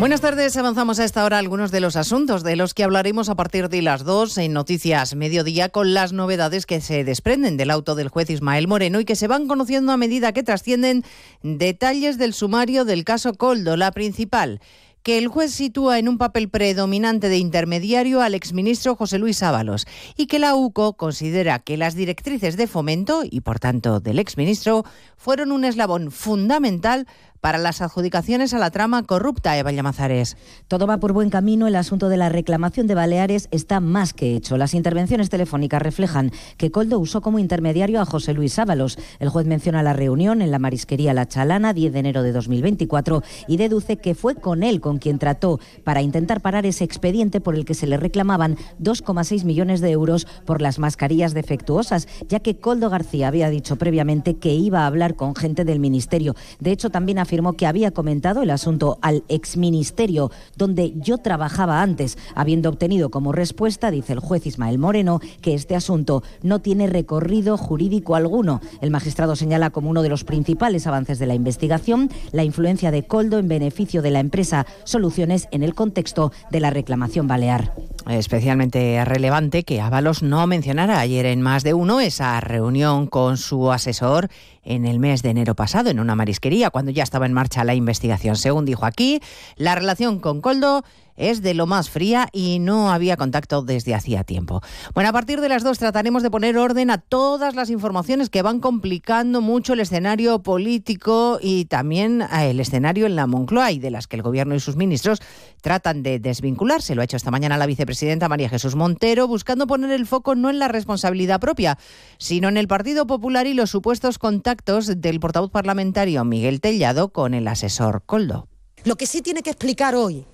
Buenas tardes, avanzamos a esta hora algunos de los asuntos de los que hablaremos a partir de las dos en Noticias Mediodía con las novedades que se desprenden del auto del juez Ismael Moreno y que se van conociendo a medida que trascienden detalles del sumario del caso Coldo, la principal que el juez sitúa en un papel predominante de intermediario al exministro José Luis Ábalos y que la UCO considera que las directrices de fomento y por tanto del exministro fueron un eslabón fundamental para las adjudicaciones a la trama corrupta, Eva Llamazares. Todo va por buen camino. El asunto de la reclamación de Baleares está más que hecho. Las intervenciones telefónicas reflejan que Coldo usó como intermediario a José Luis Ábalos. El juez menciona la reunión en la marisquería La Chalana, 10 de enero de 2024, y deduce que fue con él con quien trató para intentar parar ese expediente por el que se le reclamaban 2,6 millones de euros por las mascarillas defectuosas, ya que Coldo García había dicho previamente que iba a hablar con gente del ministerio. De hecho, también que había comentado el asunto al exministerio donde yo trabajaba antes, habiendo obtenido como respuesta, dice el juez Ismael Moreno, que este asunto no tiene recorrido jurídico alguno. El magistrado señala como uno de los principales avances de la investigación la influencia de Coldo en beneficio de la empresa Soluciones en el contexto de la reclamación balear. Especialmente relevante que Ábalos no mencionara ayer en más de uno esa reunión con su asesor en el mes de enero pasado en una marisquería, cuando ya estaba en marcha la investigación. Según dijo aquí, la relación con Coldo es de lo más fría y no había contacto desde hacía tiempo. Bueno, a partir de las dos trataremos de poner orden a todas las informaciones que van complicando mucho el escenario político y también eh, el escenario en la Moncloa y de las que el Gobierno y sus ministros tratan de desvincularse. Lo ha hecho esta mañana la vicepresidenta María Jesús Montero, buscando poner el foco no en la responsabilidad propia, sino en el Partido Popular y los supuestos contactos del portavoz parlamentario Miguel Tellado con el asesor Coldo. Lo que sí tiene que explicar hoy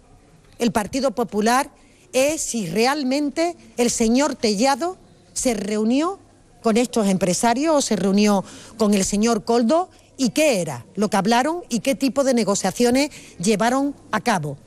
el Partido Popular es si realmente el señor Tellado se reunió con estos empresarios o se reunió con el señor Coldo y qué era lo que hablaron y qué tipo de negociaciones llevaron a cabo.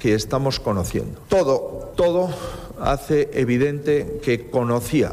que estamos conociendo. Todo, todo hace evidente que conocía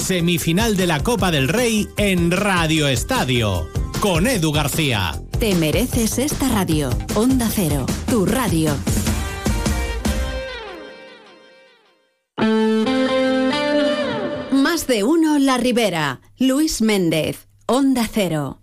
semifinal de la Copa del Rey en Radio Estadio. Con Edu García. Te mereces esta radio. Onda Cero, tu radio. Más de uno La Ribera. Luis Méndez. Onda Cero.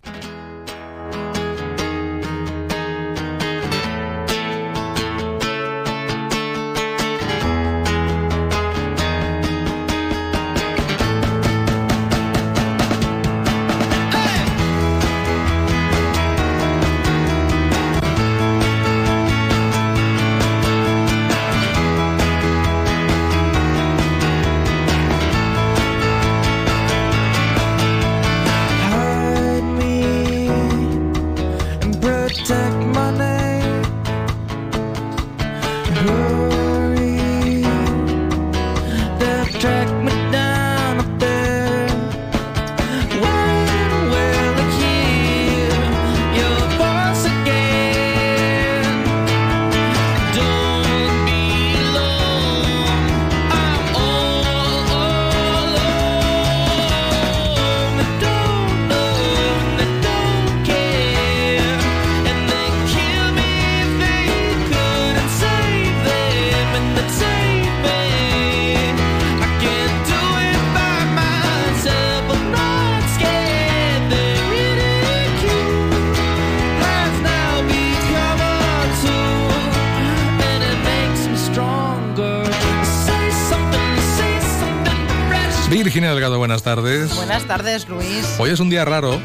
Tardes. Buenas tardes, Luis. Hoy es un día raro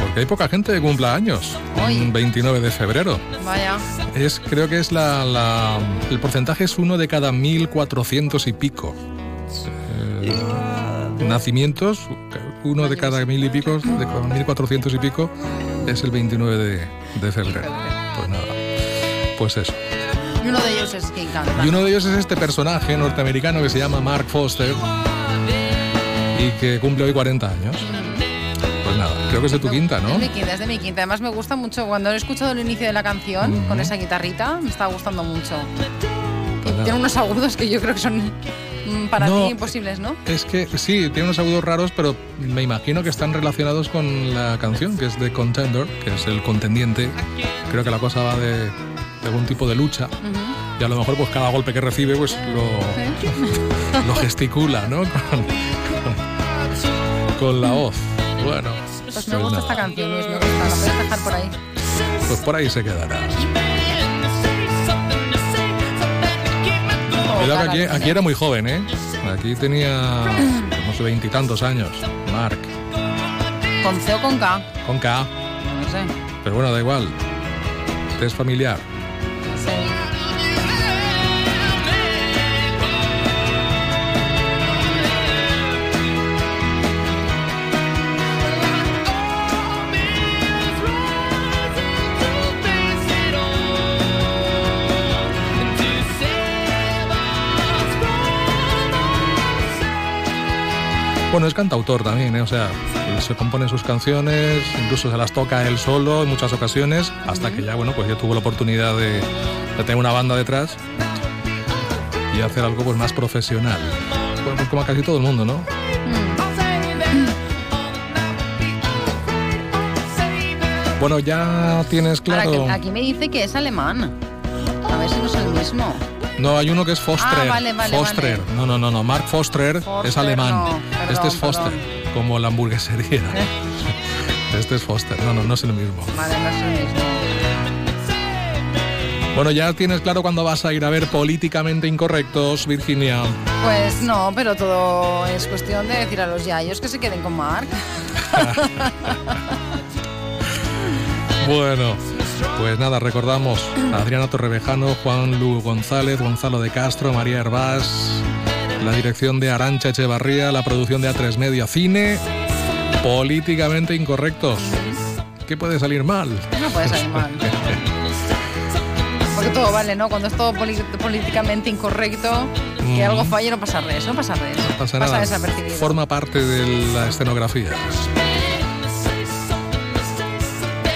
porque hay poca gente que cumpla años. Hoy. Un 29 de febrero. Vaya. Es, creo que es la, la- el porcentaje es uno de cada 1400 y pico. Eh, nacimientos, uno de cada mil y pico, de cada 1400 y pico, es el 29 de, de febrero. Pues nada, pues eso. Y uno de ellos es que encanta. Y uno de ellos es este personaje norteamericano que se llama Mark Foster y que cumple hoy 40 años. Pues nada, creo que es de tu quinta, ¿no? Es mi quinta, es de mi quinta. Además me gusta mucho cuando he escuchado el inicio de la canción con esa guitarrita, me está gustando mucho. Pues tiene unos agudos que yo creo que son mm, para No. ti imposibles, ¿no? Es que sí, tiene unos agudos raros, pero me imagino que están relacionados con la canción, que es de Contender, que es el contendiente. Creo que la cosa va de, de algún tipo de lucha. Y a lo mejor pues cada golpe que recibe pues lo, lo gesticula, ¿no? Con, con la voz. Bueno, Pues me gusta esta canción, Luis, me gusta. La puedes dejar por ahí. Pues por ahí se quedará. Cuidado que aquí, aquí era muy joven, ¿eh? Aquí tenía, no sé, veintitantos años. Mark, ¿Con C o con K? con K. No sé. Pero bueno, da igual. Te es familiar. Bueno, es cantautor también, ¿eh? o sea, se compone sus canciones, incluso se las toca él solo en muchas ocasiones, hasta que ya, bueno, pues ya tuvo la oportunidad de, de tener una banda detrás y hacer algo pues más profesional. Bueno, pues como a casi todo el mundo, ¿no? Bueno, ya tienes claro. que aquí me dice que es alemán. A ver si no es el mismo. No, hay uno que es Foster. Ah, vale, vale, Foster. No, no, no, no. Mark Foster, es alemán. no, perdón, este es Foster, perdón. como la hamburguesería. este es Foster. No, no, no es el mismo. Vale, no es el mismo. Bueno, ya tienes claro cuándo vas a ir a ver políticamente incorrectos, Virginia. Pues no, pero todo es cuestión de decir a los yayos que se queden con Mark. Bueno, pues nada, recordamos a Adriana Torrevejano, Juan Lu González, Gonzalo de Castro, María Hervás, la dirección de Arancha Echevarría, la producción de A3 Media Cine, políticamente incorrectos. ¿Qué puede salir mal? No puede salir mal. Porque todo vale, ¿no? Cuando es todo políticamente incorrecto, que algo falle, no pasa res, no pasa res. No pasa nada. desapercibido. Forma parte de la escenografía.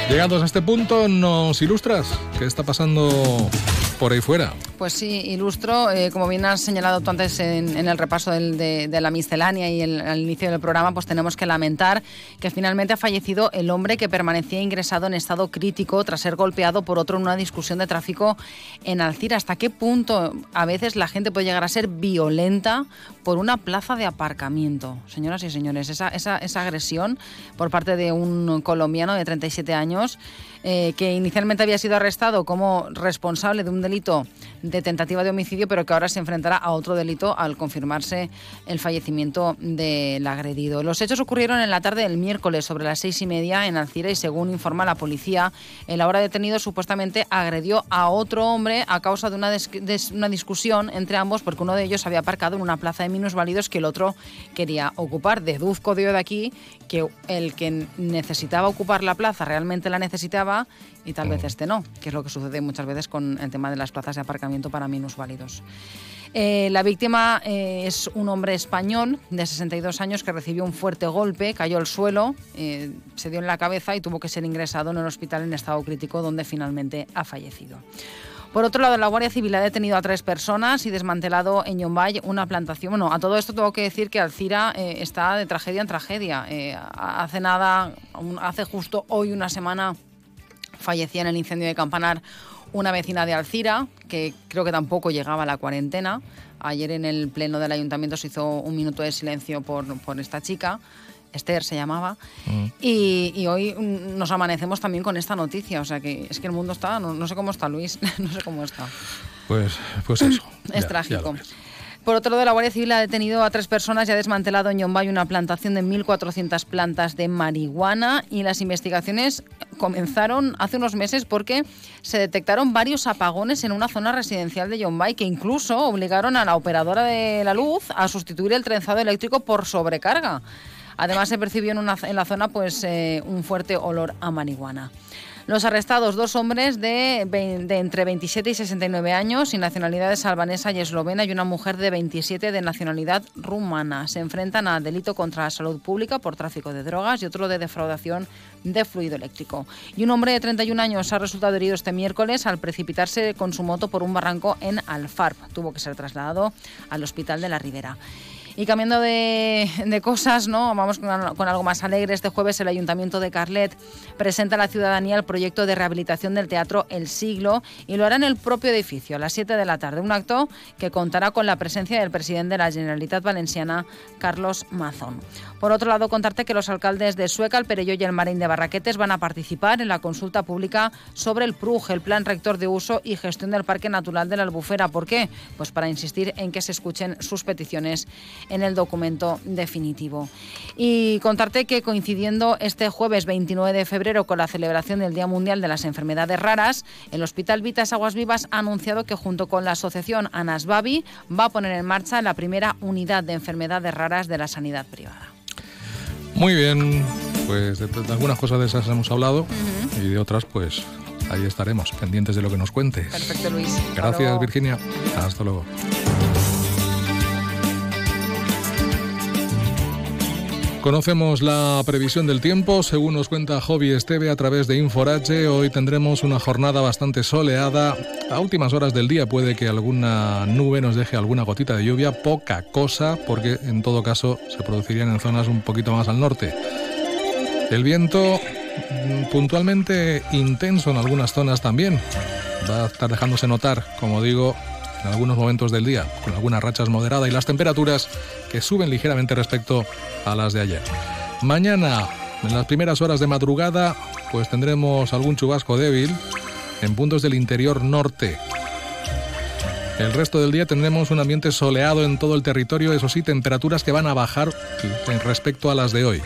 Llegados a este punto, ¿nos ilustras qué está pasando por ahí fuera? Pues sí, ilustro, eh, como bien has señalado tú antes en, el repaso de la miscelánea y el- al inicio del programa, pues tenemos que lamentar que finalmente ha fallecido el hombre que permanecía ingresado en estado crítico tras ser golpeado por otro en una discusión de tráfico en Alcira. ¿Hasta qué punto a veces la gente puede llegar a ser violenta por una plaza de aparcamiento? Señoras y señores, esa, esa, esa agresión por parte de un colombiano de 37 años eh, que inicialmente había sido arrestado como responsable de un delito de tentativa de homicidio, pero que ahora se enfrentará a otro delito al confirmarse el fallecimiento del agredido. Los hechos ocurrieron en la tarde del miércoles sobre las seis y media en Alcira y según informa la policía, el ahora detenido supuestamente agredió a otro hombre a causa de una, discusión entre ambos porque uno de ellos había aparcado en una plaza de minusválidos que el otro quería ocupar. Deduzco de de aquí que el que necesitaba ocupar la plaza realmente la necesitaba y tal vez este no, que es lo que sucede muchas veces con el tema de las plazas de aparcamiento para minusválidos. Eh, la víctima eh, es un hombre español de 62 años que recibió un fuerte golpe, cayó al suelo, eh, se dio en la cabeza y tuvo que ser ingresado en el hospital en estado crítico donde finalmente ha fallecido. Por otro lado, la Guardia Civil ha detenido a tres personas y desmantelado en Yombay una plantación. Bueno, a todo esto tengo que decir que Alcira eh, está de tragedia en tragedia. Eh, hace nada, hace justo hoy una semana, fallecía en el incendio de Campanar una vecina de Alcira, que creo que tampoco llegaba a la cuarentena. Ayer en el pleno del ayuntamiento se hizo un minuto de silencio por, por esta chica. Esther se llamaba. Y, y hoy mm, nos amanecemos también con esta noticia. O sea que es que el mundo está, no, no sé cómo está Luis, no sé cómo está. Pues, pues eso. Es ya- trágico. ya. Por otro lado, la Guardia Civil ha detenido a tres personas y ha desmantelado en Yombay una plantación de 1.400 plantas de marihuana y las investigaciones comenzaron hace unos meses porque se detectaron varios apagones en una zona residencial de Yombay que incluso obligaron a la operadora de la luz a sustituir el trenzado eléctrico por sobrecarga. Además, se percibió en, una- en la zona pues, eh, un fuerte olor a marihuana. Los arrestados, dos hombres de, entre 27 y 69 años y nacionalidades albanesa y eslovena y una mujer de 27 de nacionalidad rumana. Se enfrentan a delito contra la salud pública por tráfico de drogas y otro de defraudación de fluido eléctrico. Y un hombre de 31 años ha resultado herido este miércoles al precipitarse con su moto por un barranco en Alfarb. Tuvo que ser trasladado al hospital de la Ribera. Y cambiando de, cosas, ¿no? Vamos con algo más alegre. Este jueves el Ayuntamiento de Carlet presenta a la ciudadanía el proyecto de rehabilitación del Teatro El Siglo y lo hará en el propio edificio a las 7 de la tarde. Un acto que contará con la presencia del presidente de la Generalitat Valenciana, Carlos Mazón. Por otro lado, contarte que los alcaldes de Sueca, el Perelló y el Marín de Barraquetes van a participar en la consulta pública sobre el PRUG, el Plan Rector de Uso y Gestión del Parque Natural de la Albufera. ¿Por qué? Pues para insistir en que se escuchen sus peticiones en el documento definitivo. Y contarte que coincidiendo este jueves 29 de febrero con la celebración del Día Mundial de las Enfermedades Raras, el Hospital Vitas Aguas Vivas ha anunciado que junto con la asociación Anasbabi va a poner en marcha la primera unidad de enfermedades raras de la sanidad privada. Muy bien, pues de, de algunas cosas de esas hemos hablado y de otras pues ahí estaremos, pendientes de lo que nos cuentes. Perfecto, Luis. Gracias. Virginia. Hasta luego. Conocemos la previsión del tiempo, según nos cuenta Hobby Esteve a través de Inforache. Hoy tendremos una jornada bastante soleada. A últimas horas del día puede que alguna nube nos deje alguna gotita de lluvia, poca cosa, porque en todo caso se producirían en zonas un poquito más al norte. El viento mm, puntualmente intenso en algunas zonas también. Va a estar dejándose notar, como digo, en algunos momentos del día, con algunas rachas moderadas y las temperaturas que suben ligeramente respecto a las de ayer. Mañana, en las primeras horas de madrugada, pues tendremos algún chubasco débil en puntos del interior norte. El resto del día tendremos un ambiente soleado en todo el territorio, eso sí, temperaturas que van a bajar respecto a las de hoy.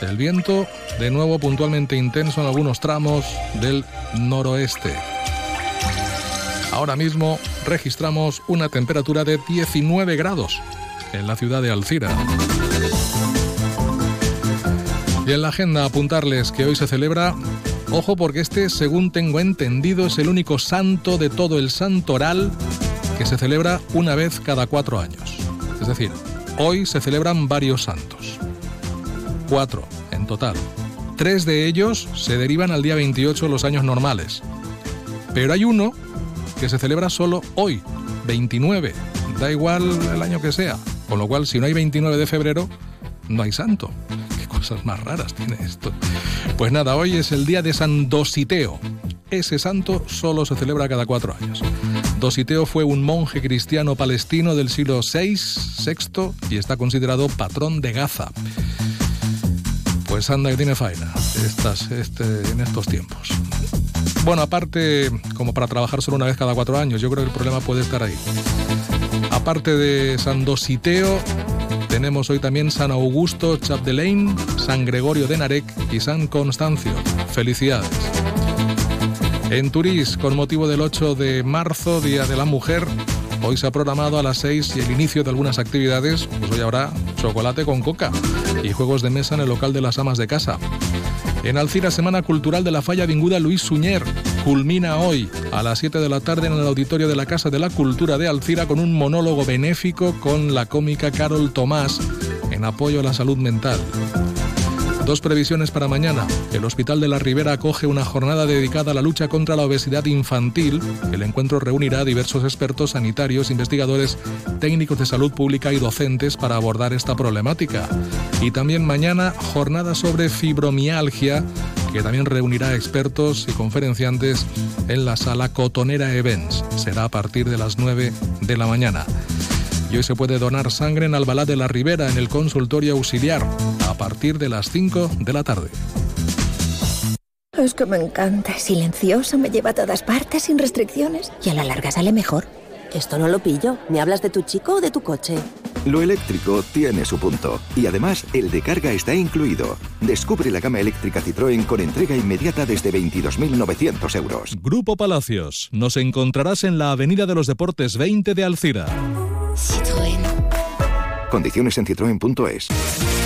El viento, de nuevo puntualmente intenso en algunos tramos del noroeste. Ahora mismo registramos una temperatura de 19 grados en la ciudad de Alcira. Y en la agenda apuntarles que hoy se celebra, ojo porque este, según tengo entendido, es el único santo de todo el santoral que se celebra una vez cada cuatro años. Es decir, hoy se celebran varios santos. Cuatro en total. Tres de ellos se derivan al día 28 los años normales. Pero hay uno que se celebra solo hoy, 29. Da igual el año que sea. Con lo cual, si no hay 29 de febrero, no hay santo. Qué cosas más raras tiene esto. Pues nada, hoy es el día de San Dositeo. Ese santo solo se celebra cada cuatro años. Dositeo fue un monje cristiano palestino del siglo VI, VI y está considerado patrón de Gaza. Pues anda que tiene faena estas, este, en estos tiempos. Bueno, aparte, como para trabajar solo una vez cada cuatro años, yo creo que el problema puede estar ahí. Aparte de San Dositeo, tenemos hoy también San Augusto Chapdelaine, San Gregorio de Narek y San Constancio. Felicidades. En Turís, con motivo del 8 de marzo, Día de la Mujer, hoy se ha programado a las 6 y el inicio de algunas actividades, pues hoy habrá chocolate con coca y juegos de mesa en el local de las amas de casa. En Alcira, Semana Cultural de la Falla Vinguda Luis Suñer. Culmina hoy a las 7 de la tarde en el auditorio de la Casa de la Cultura de Alcira con un monólogo benéfico con la cómica Carol Tomás en apoyo a la salud mental. Dos previsiones para mañana. El Hospital de la Ribera acoge una jornada dedicada a la lucha contra la obesidad infantil. El encuentro reunirá a diversos expertos sanitarios, investigadores, técnicos de salud pública y docentes para abordar esta problemática. Y también mañana jornada sobre fibromialgia que también reunirá expertos y conferenciantes en la sala Cotonera Events. Será a partir de las 9 de la mañana. Y hoy se puede donar sangre en Albalá de la Ribera, en el consultorio auxiliar, a partir de las 5 de la tarde. Es que me encanta. Es silencioso, me lleva a todas partes sin restricciones y a la larga sale mejor. Esto no lo pillo. ¿Me hablas de tu chico o de tu coche? Lo eléctrico tiene su punto. Y además, el de carga está incluido. Descubre la gama eléctrica Citroën con entrega inmediata desde 22.900 euros. Grupo Palacios. Nos encontrarás en la Avenida de los Deportes 20 de Alcira. Condiciones en citroen.es.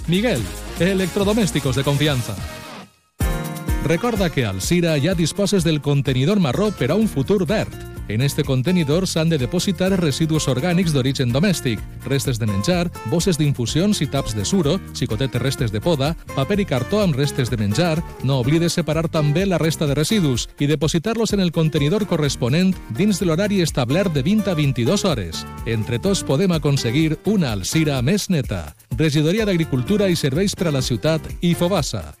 Miguel, electrodomésticos de confianza. Recorda que Alcira ja disposes del contenidor marró per a un futur verd. En este contenidor s'han de depositar residus orgànics d'origen domèstic, restes de menjar, bosses d'infusions i taps de suro, xicotetes restes de poda, paper i cartó amb restes de menjar. No oblides separar també la resta de residus i depositar-los en el contenidor corresponent dins de l'horari establert de 20 a 22 hores. Entre tots podem aconseguir una Alcira més neta. Regidoria d'Agricultura i Serveis per a la Ciutat i Fobassa.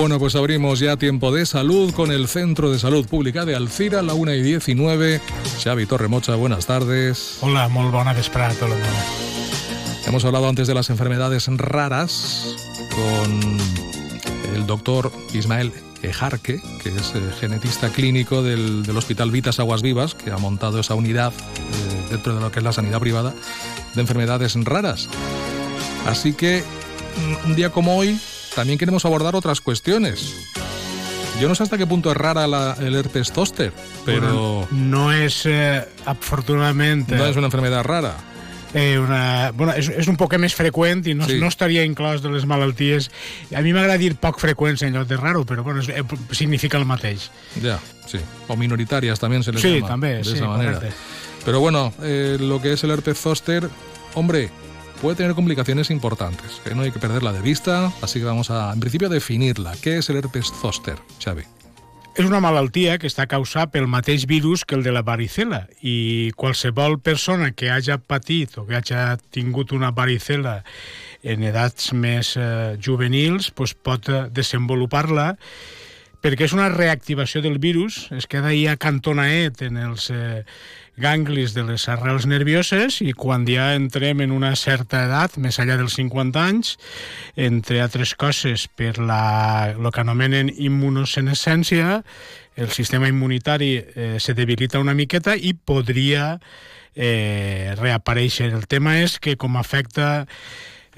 Bueno, pues abrimos ya tiempo de salud con el Centro de Salud Pública de Alcira, la 1 y 19. Xavi Torremocha, buenas tardes. Hola, tot el món. Hemos hablado antes de las enfermedades raras con el doctor Ismael Ejarque, que es eh, genetista clínico del, del Hospital Vitas Aguas Vivas, que ha montado esa unidad eh, dentro de lo que es la sanidad privada de enfermedades raras. Así que mm, un día como hoy también queremos abordar otras cuestiones. Yo no sé hasta qué punto es rara la- el herpes zóster, pero Bueno, no és, eh, afortunadament... no es una enfermedad rara. Eh, una, bueno, és, és un poc més freqüent i no, Sí. no estaria inclòs de les malalties. A mi m'agrada dir poc freqüents en lloc de raro, però bueno, és, eh, significa el mateix. Ya, sí. O minoritarias también se les Sí, llama. también, de sí, esa manera. correcte. Pero bueno, eh, lo que es el herpes zóster, hombre, puede tener complicaciones importantes, que no hay que perderla de vista, así que vamos a, en principio, definirla. ¿Qué es el herpes zóster, Xavi? És una malaltia que està causada pel mateix virus que el de la varicela i qualsevol persona que hagi patit o que hagi tingut una varicela en edats més eh, juvenils pues pot eh, desenvolupar-la perquè és una reactivació del virus, es queda ahí acantonaet en els eh, ganglis de les arrels nervioses i quan ja entrem en una certa edat, més enllà dels 50 anys, entre altres coses per la, el que anomenen immunosenescència, el sistema immunitari eh, se debilita una miqueta i podria eh, reaparèixer. El tema és que com afecta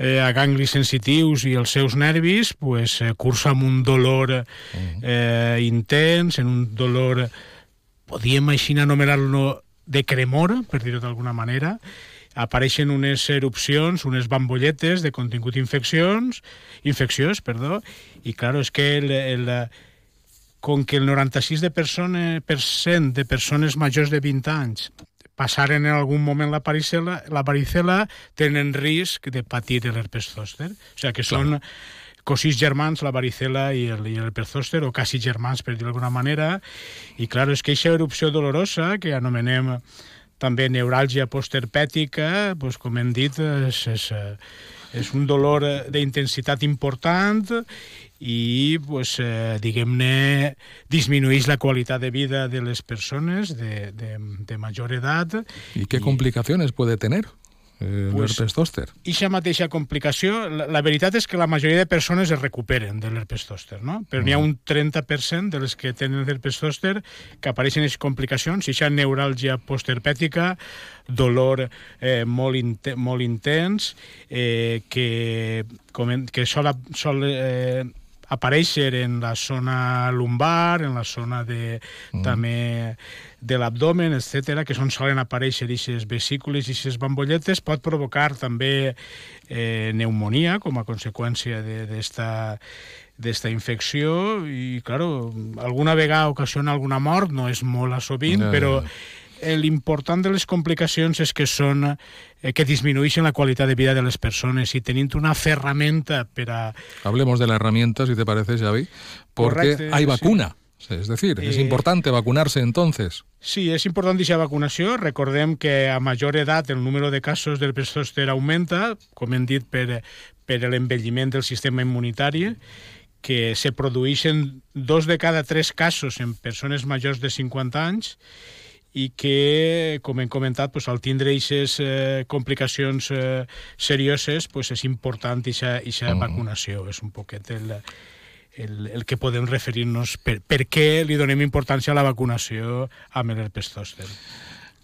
eh, a ganglis sensitius i els seus nervis, pues, eh, cursa amb un dolor eh, intens, en un dolor, podíem així anomenar-lo de cremor, per dir-ho d'alguna manera, apareixen unes erupcions, unes bambolletes de contingut infeccions, infecciós, perdó, i claro, és que el, el, com que el 96% de persones, de persones majors de 20 anys passaren en algun moment la varicela, la varicela tenen risc de patir l'herpes zòster. O sigui que són cosís germans, la varicela i el, i el herpes zòster, o quasi germans, per dir d'alguna manera. I, clar, és que aquesta erupció dolorosa, que anomenem també neuràlgia postherpètica, doncs, com hem dit, és, és, eh, és un dolor d'intensitat important i, pues, eh, diguem-ne, disminueix la qualitat de vida de les persones de, de, de major edat. ¿Y qué complicaciones puede tener eh, Pues- herpes zóster? Ixa mateixa complicació, la, la veritat és que la majoria de persones es recuperen de l'herpes zòster, no? Però n'hi ha un 30% de les que tenen l'herpes zòster que apareixen aquestes complicacions, ixa neuràlgia postherpètica, dolor eh, molt, inte, molt intens, eh, que, que sol, sol eh, aparèixer en la zona lumbar, en la zona de, mm. també de l'abdomen, etc, que són solen aparèixer aquestes vesícules i aquestes bambolletes, pot provocar també eh, pneumonia com a conseqüència de- d'esta d'esta infecció i, claro, alguna vegada ocasiona alguna mort, no és molt a sovint, Ja, però ja. eh, l'important de les complicacions és que són eh, que disminueixen la qualitat de vida de les persones i tenint una ferramenta per a Hablemos de la herramienta, si te parece, Xavi, porque Correcte, hay sí. Es decir, es Eh, importante vacunarse entonces. Sí, és important aquesta vacunació. Recordem que a major edat el número de casos del zòster augmenta, com hem dit, per, per l'envelliment del sistema immunitari, que se produeixen dos de cada tres casos en persones majors de 50 anys i que, com hem comentat, pues, al tindre aquestes eh, complicacions eh, serioses, pues, és important aquesta vacunació. És un poquet el, el, el que podem referir-nos per, per què li donem importància a la vacunació amb l'herpes zòster.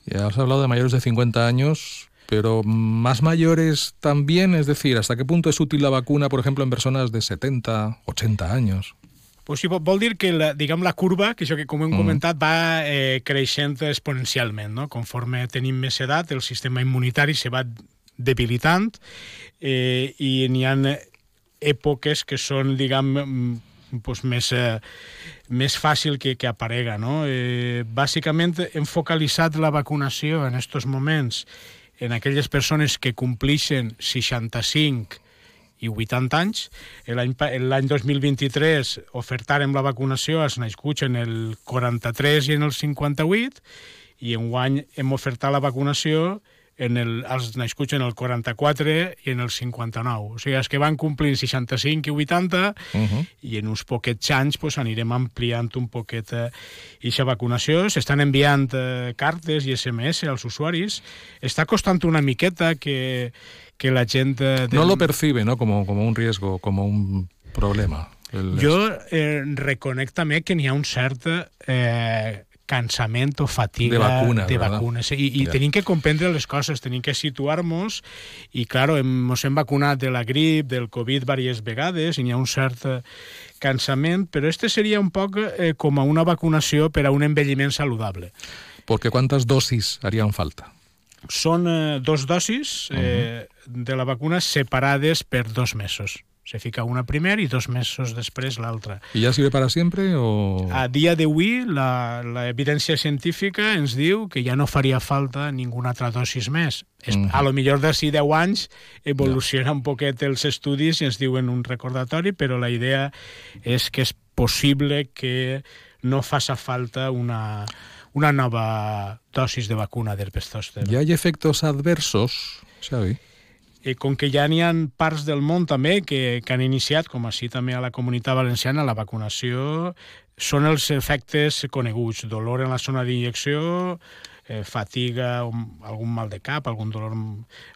Ya has hablado de mayores de 50 años, pero más mayores también, es decir, ¿hasta qué punto es útil la vacuna, por ejemplo, en personas de 70, 80 años? Pues sí, vol dir que la, diguem, la curva, que això que com hem Mm. comentat, va eh, creixent exponencialment. No? Conforme tenim més edat, el sistema immunitari se va debilitant eh, i n'hi ha èpoques que són, diguem, mm, pues més, eh, més fàcil que, que aparega. No? Eh, bàsicament hem focalitzat la vacunació en aquests moments en aquelles persones que complixen 65 i 80 anys. L'any pa- L'any 2023 ofertàrem la vacunació als nascuts en el 43 i en el 58 i enguany hem ofertat la vacunació en el, als nascuts en el 44 i en el 59. O sigui, els que van complint 65 i 80 Uh -huh. i en uns poquets anys pues, anirem ampliant un poquet eh, aquesta vacunació. S'estan enviant eh, cartes i SMS als usuaris. Està costant una miqueta que, que la gent... Eh, No lo percibe, ¿no? Como, como un riesgo, como un problema. El- Jo eh, reconec també que n'hi ha un cert eh, cansament o fatiga De vacuna, de vacunes. I, i Ja. tenim que comprendre les coses, tenim que situar-nos i, claro, hem, ens hem vacunat de la grip, del Covid diverses vegades i n'hi ha un cert eh, cansament, però este seria un poc eh, com a una vacunació per a un envelliment saludable. Porque ¿cuántas dosis harían falta? Són eh, dos dosis eh, de la vacuna separades per dos mesos. Se fica una primer i dos mesos després l'altra. ¿Y ya sirve para siempre o...? A dia d'avui, la, la evidència científica ens diu que ja no faria falta ninguna altra dosis més. Es, Mhm. A lo millor d'ací 10 anys evoluciona un poquet els estudis i ens diuen un recordatori, però la idea és que és possible que no faça falta una, una nova dosis de vacuna d'herpes zòster. ¿Y hay efectos adversos, Xavi? I com que ja n'hi ha parts del món també que, que han iniciat, com així també a la comunitat valenciana, la vacunació, són els efectes coneguts. Dolor en la zona d'injecció, eh, fatiga, un, algun mal de cap, algun dolor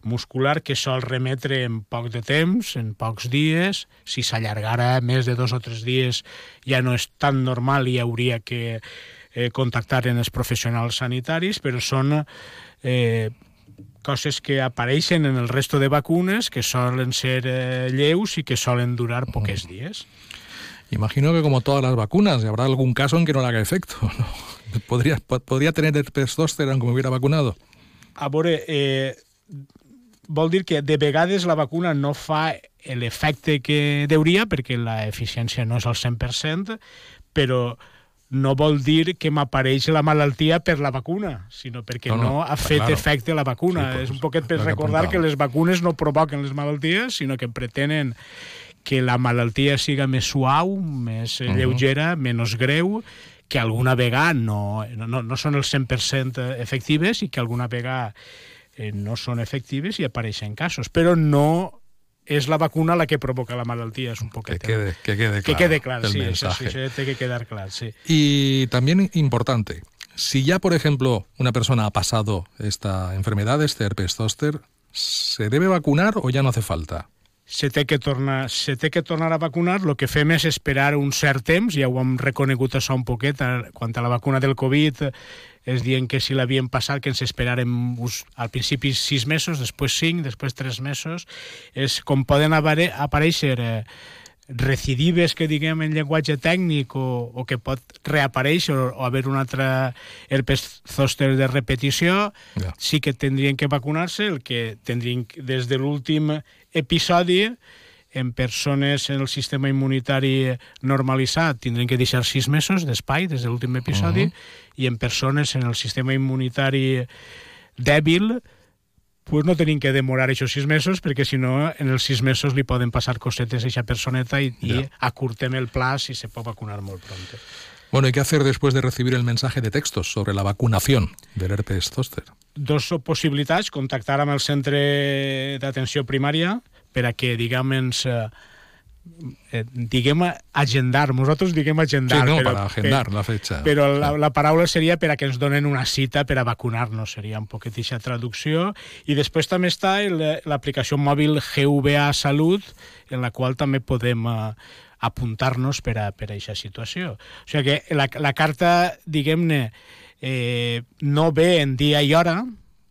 muscular que sol remetre en poc de temps, en pocs dies. Si s'allargara més de dos o tres dies ja no és tan normal i hauria que eh, contactar en els professionals sanitaris, però són eh, coses que apareixen en el resto de vacunes que solen ser eh, lleus i que solen durar poques dies. Imagino que como todas las vacunas, habrá algún caso en que no le haga efecto. ¿no? ¿Podría, po- ¿Podría tener herpes zóster aunque me hubiera vacunado? A veure, eh, vol dir que de vegades la vacuna no fa l'efecte que deuria, perquè la eficiència no és al 100%, però no vol dir que m'apareix la malaltia per la vacuna, sinó perquè No, no, no, ha fet claro. efecte la vacuna. Sí, és un poquet per que recordar que apuntava. les vacunes no provoquen les malalties, sinó que pretenen que la malaltia siga més suau, més uh Mhm. lleugera, menys greu, que alguna vegada no, no, no són el 100% efectives i que alguna vegada eh, no són efectives i apareixen casos. Però no és la vacuna la que provoca la malaltia, és un poquet. Que quede, que quede claro. que quede clar, el sí, això, sí, això té que quedar clar, sí. Y también importante, si ya, por ejemplo, una persona ha pasado esta enfermedad, este herpes zóster, ¿se debe vacunar o ya no hace falta? se té que tornar, se té que tornar a vacunar, el que fem és esperar un cert temps, ja ho hem reconegut això un poquet, eh, quan a la vacuna del Covid es dient que si l'havien passat, que ens esperarem us- al principi sis mesos, després cinc, després tres mesos, és com poden apare aparèixer eh, recidives que diguem en llenguatge tècnic o, o que pot reaparèixer o, o haver un altre herpes zòster de repetició, Ja. sí que tindrien que vacunar-se, el que tindrien des de l'últim episodi en persones en el sistema immunitari normalitzat tindrien que deixar sis mesos d'espai des de l'últim episodi Mhm. i en persones en el sistema immunitari dèbil pues no tenim que demorar aquests sis mesos perquè si no en els sis mesos li poden passar cosetes a aquesta personeta i, i Ja. acurtem el plaç i se pot vacunar molt pront. Bueno, ¿y qué hacer después de recibir el mensaje de textos sobre la vacunación del herpes zóster? dos possibilitats, contactar amb el centre d'atenció primària per a que, diguem, ens... Eh, eh, diguem agendar, nosaltres diguem agendar Sí, no, però, para agendar la fecha. però la, la paraula seria per a que ens donen una cita per a vacunar-nos, seria un poquet eixa traducció i després també està l'aplicació mòbil GVA Salut en la qual també podem eh, apuntar-nos per a, per a aquesta situació. O sigui que la, la carta, diguem-ne, eh, no ve en dia i hora,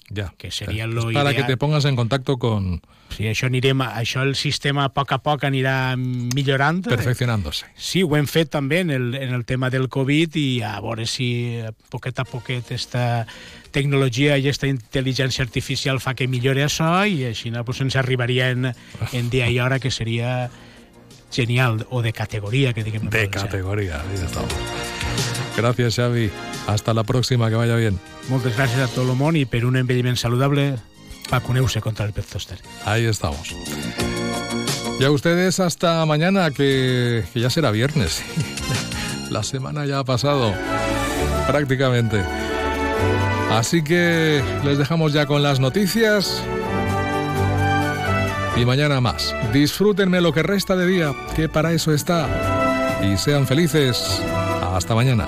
Ya. que seria lo para que te pongas en contacto con... Sí, això anirem, això el sistema a poc a poc anirà millorant. Perfeccionándose. Sí, ho hem fet també en el, en el tema del Covid i a veure si a poquet a poquet esta tecnologia i esta intel·ligència artificial fa que millore això i així no, pues, ens arribaria en, en dia i hora que seria genial o de categoria que diguem De categoría, ahí estamos. Gracias, Xavi. Hasta la próxima, que vaya bien. Moltes gràcies a tot el per un saludable vacuneu-se contra el pez. Ahí estamos. Y a ustedes hasta mañana, que, que ya será viernes. La semana ya ha pasado, prácticamente. Así que les dejamos ya con las noticias. Y mañana más. Disfrútenme lo que resta de día, que para eso está. Y sean felices. Hasta mañana.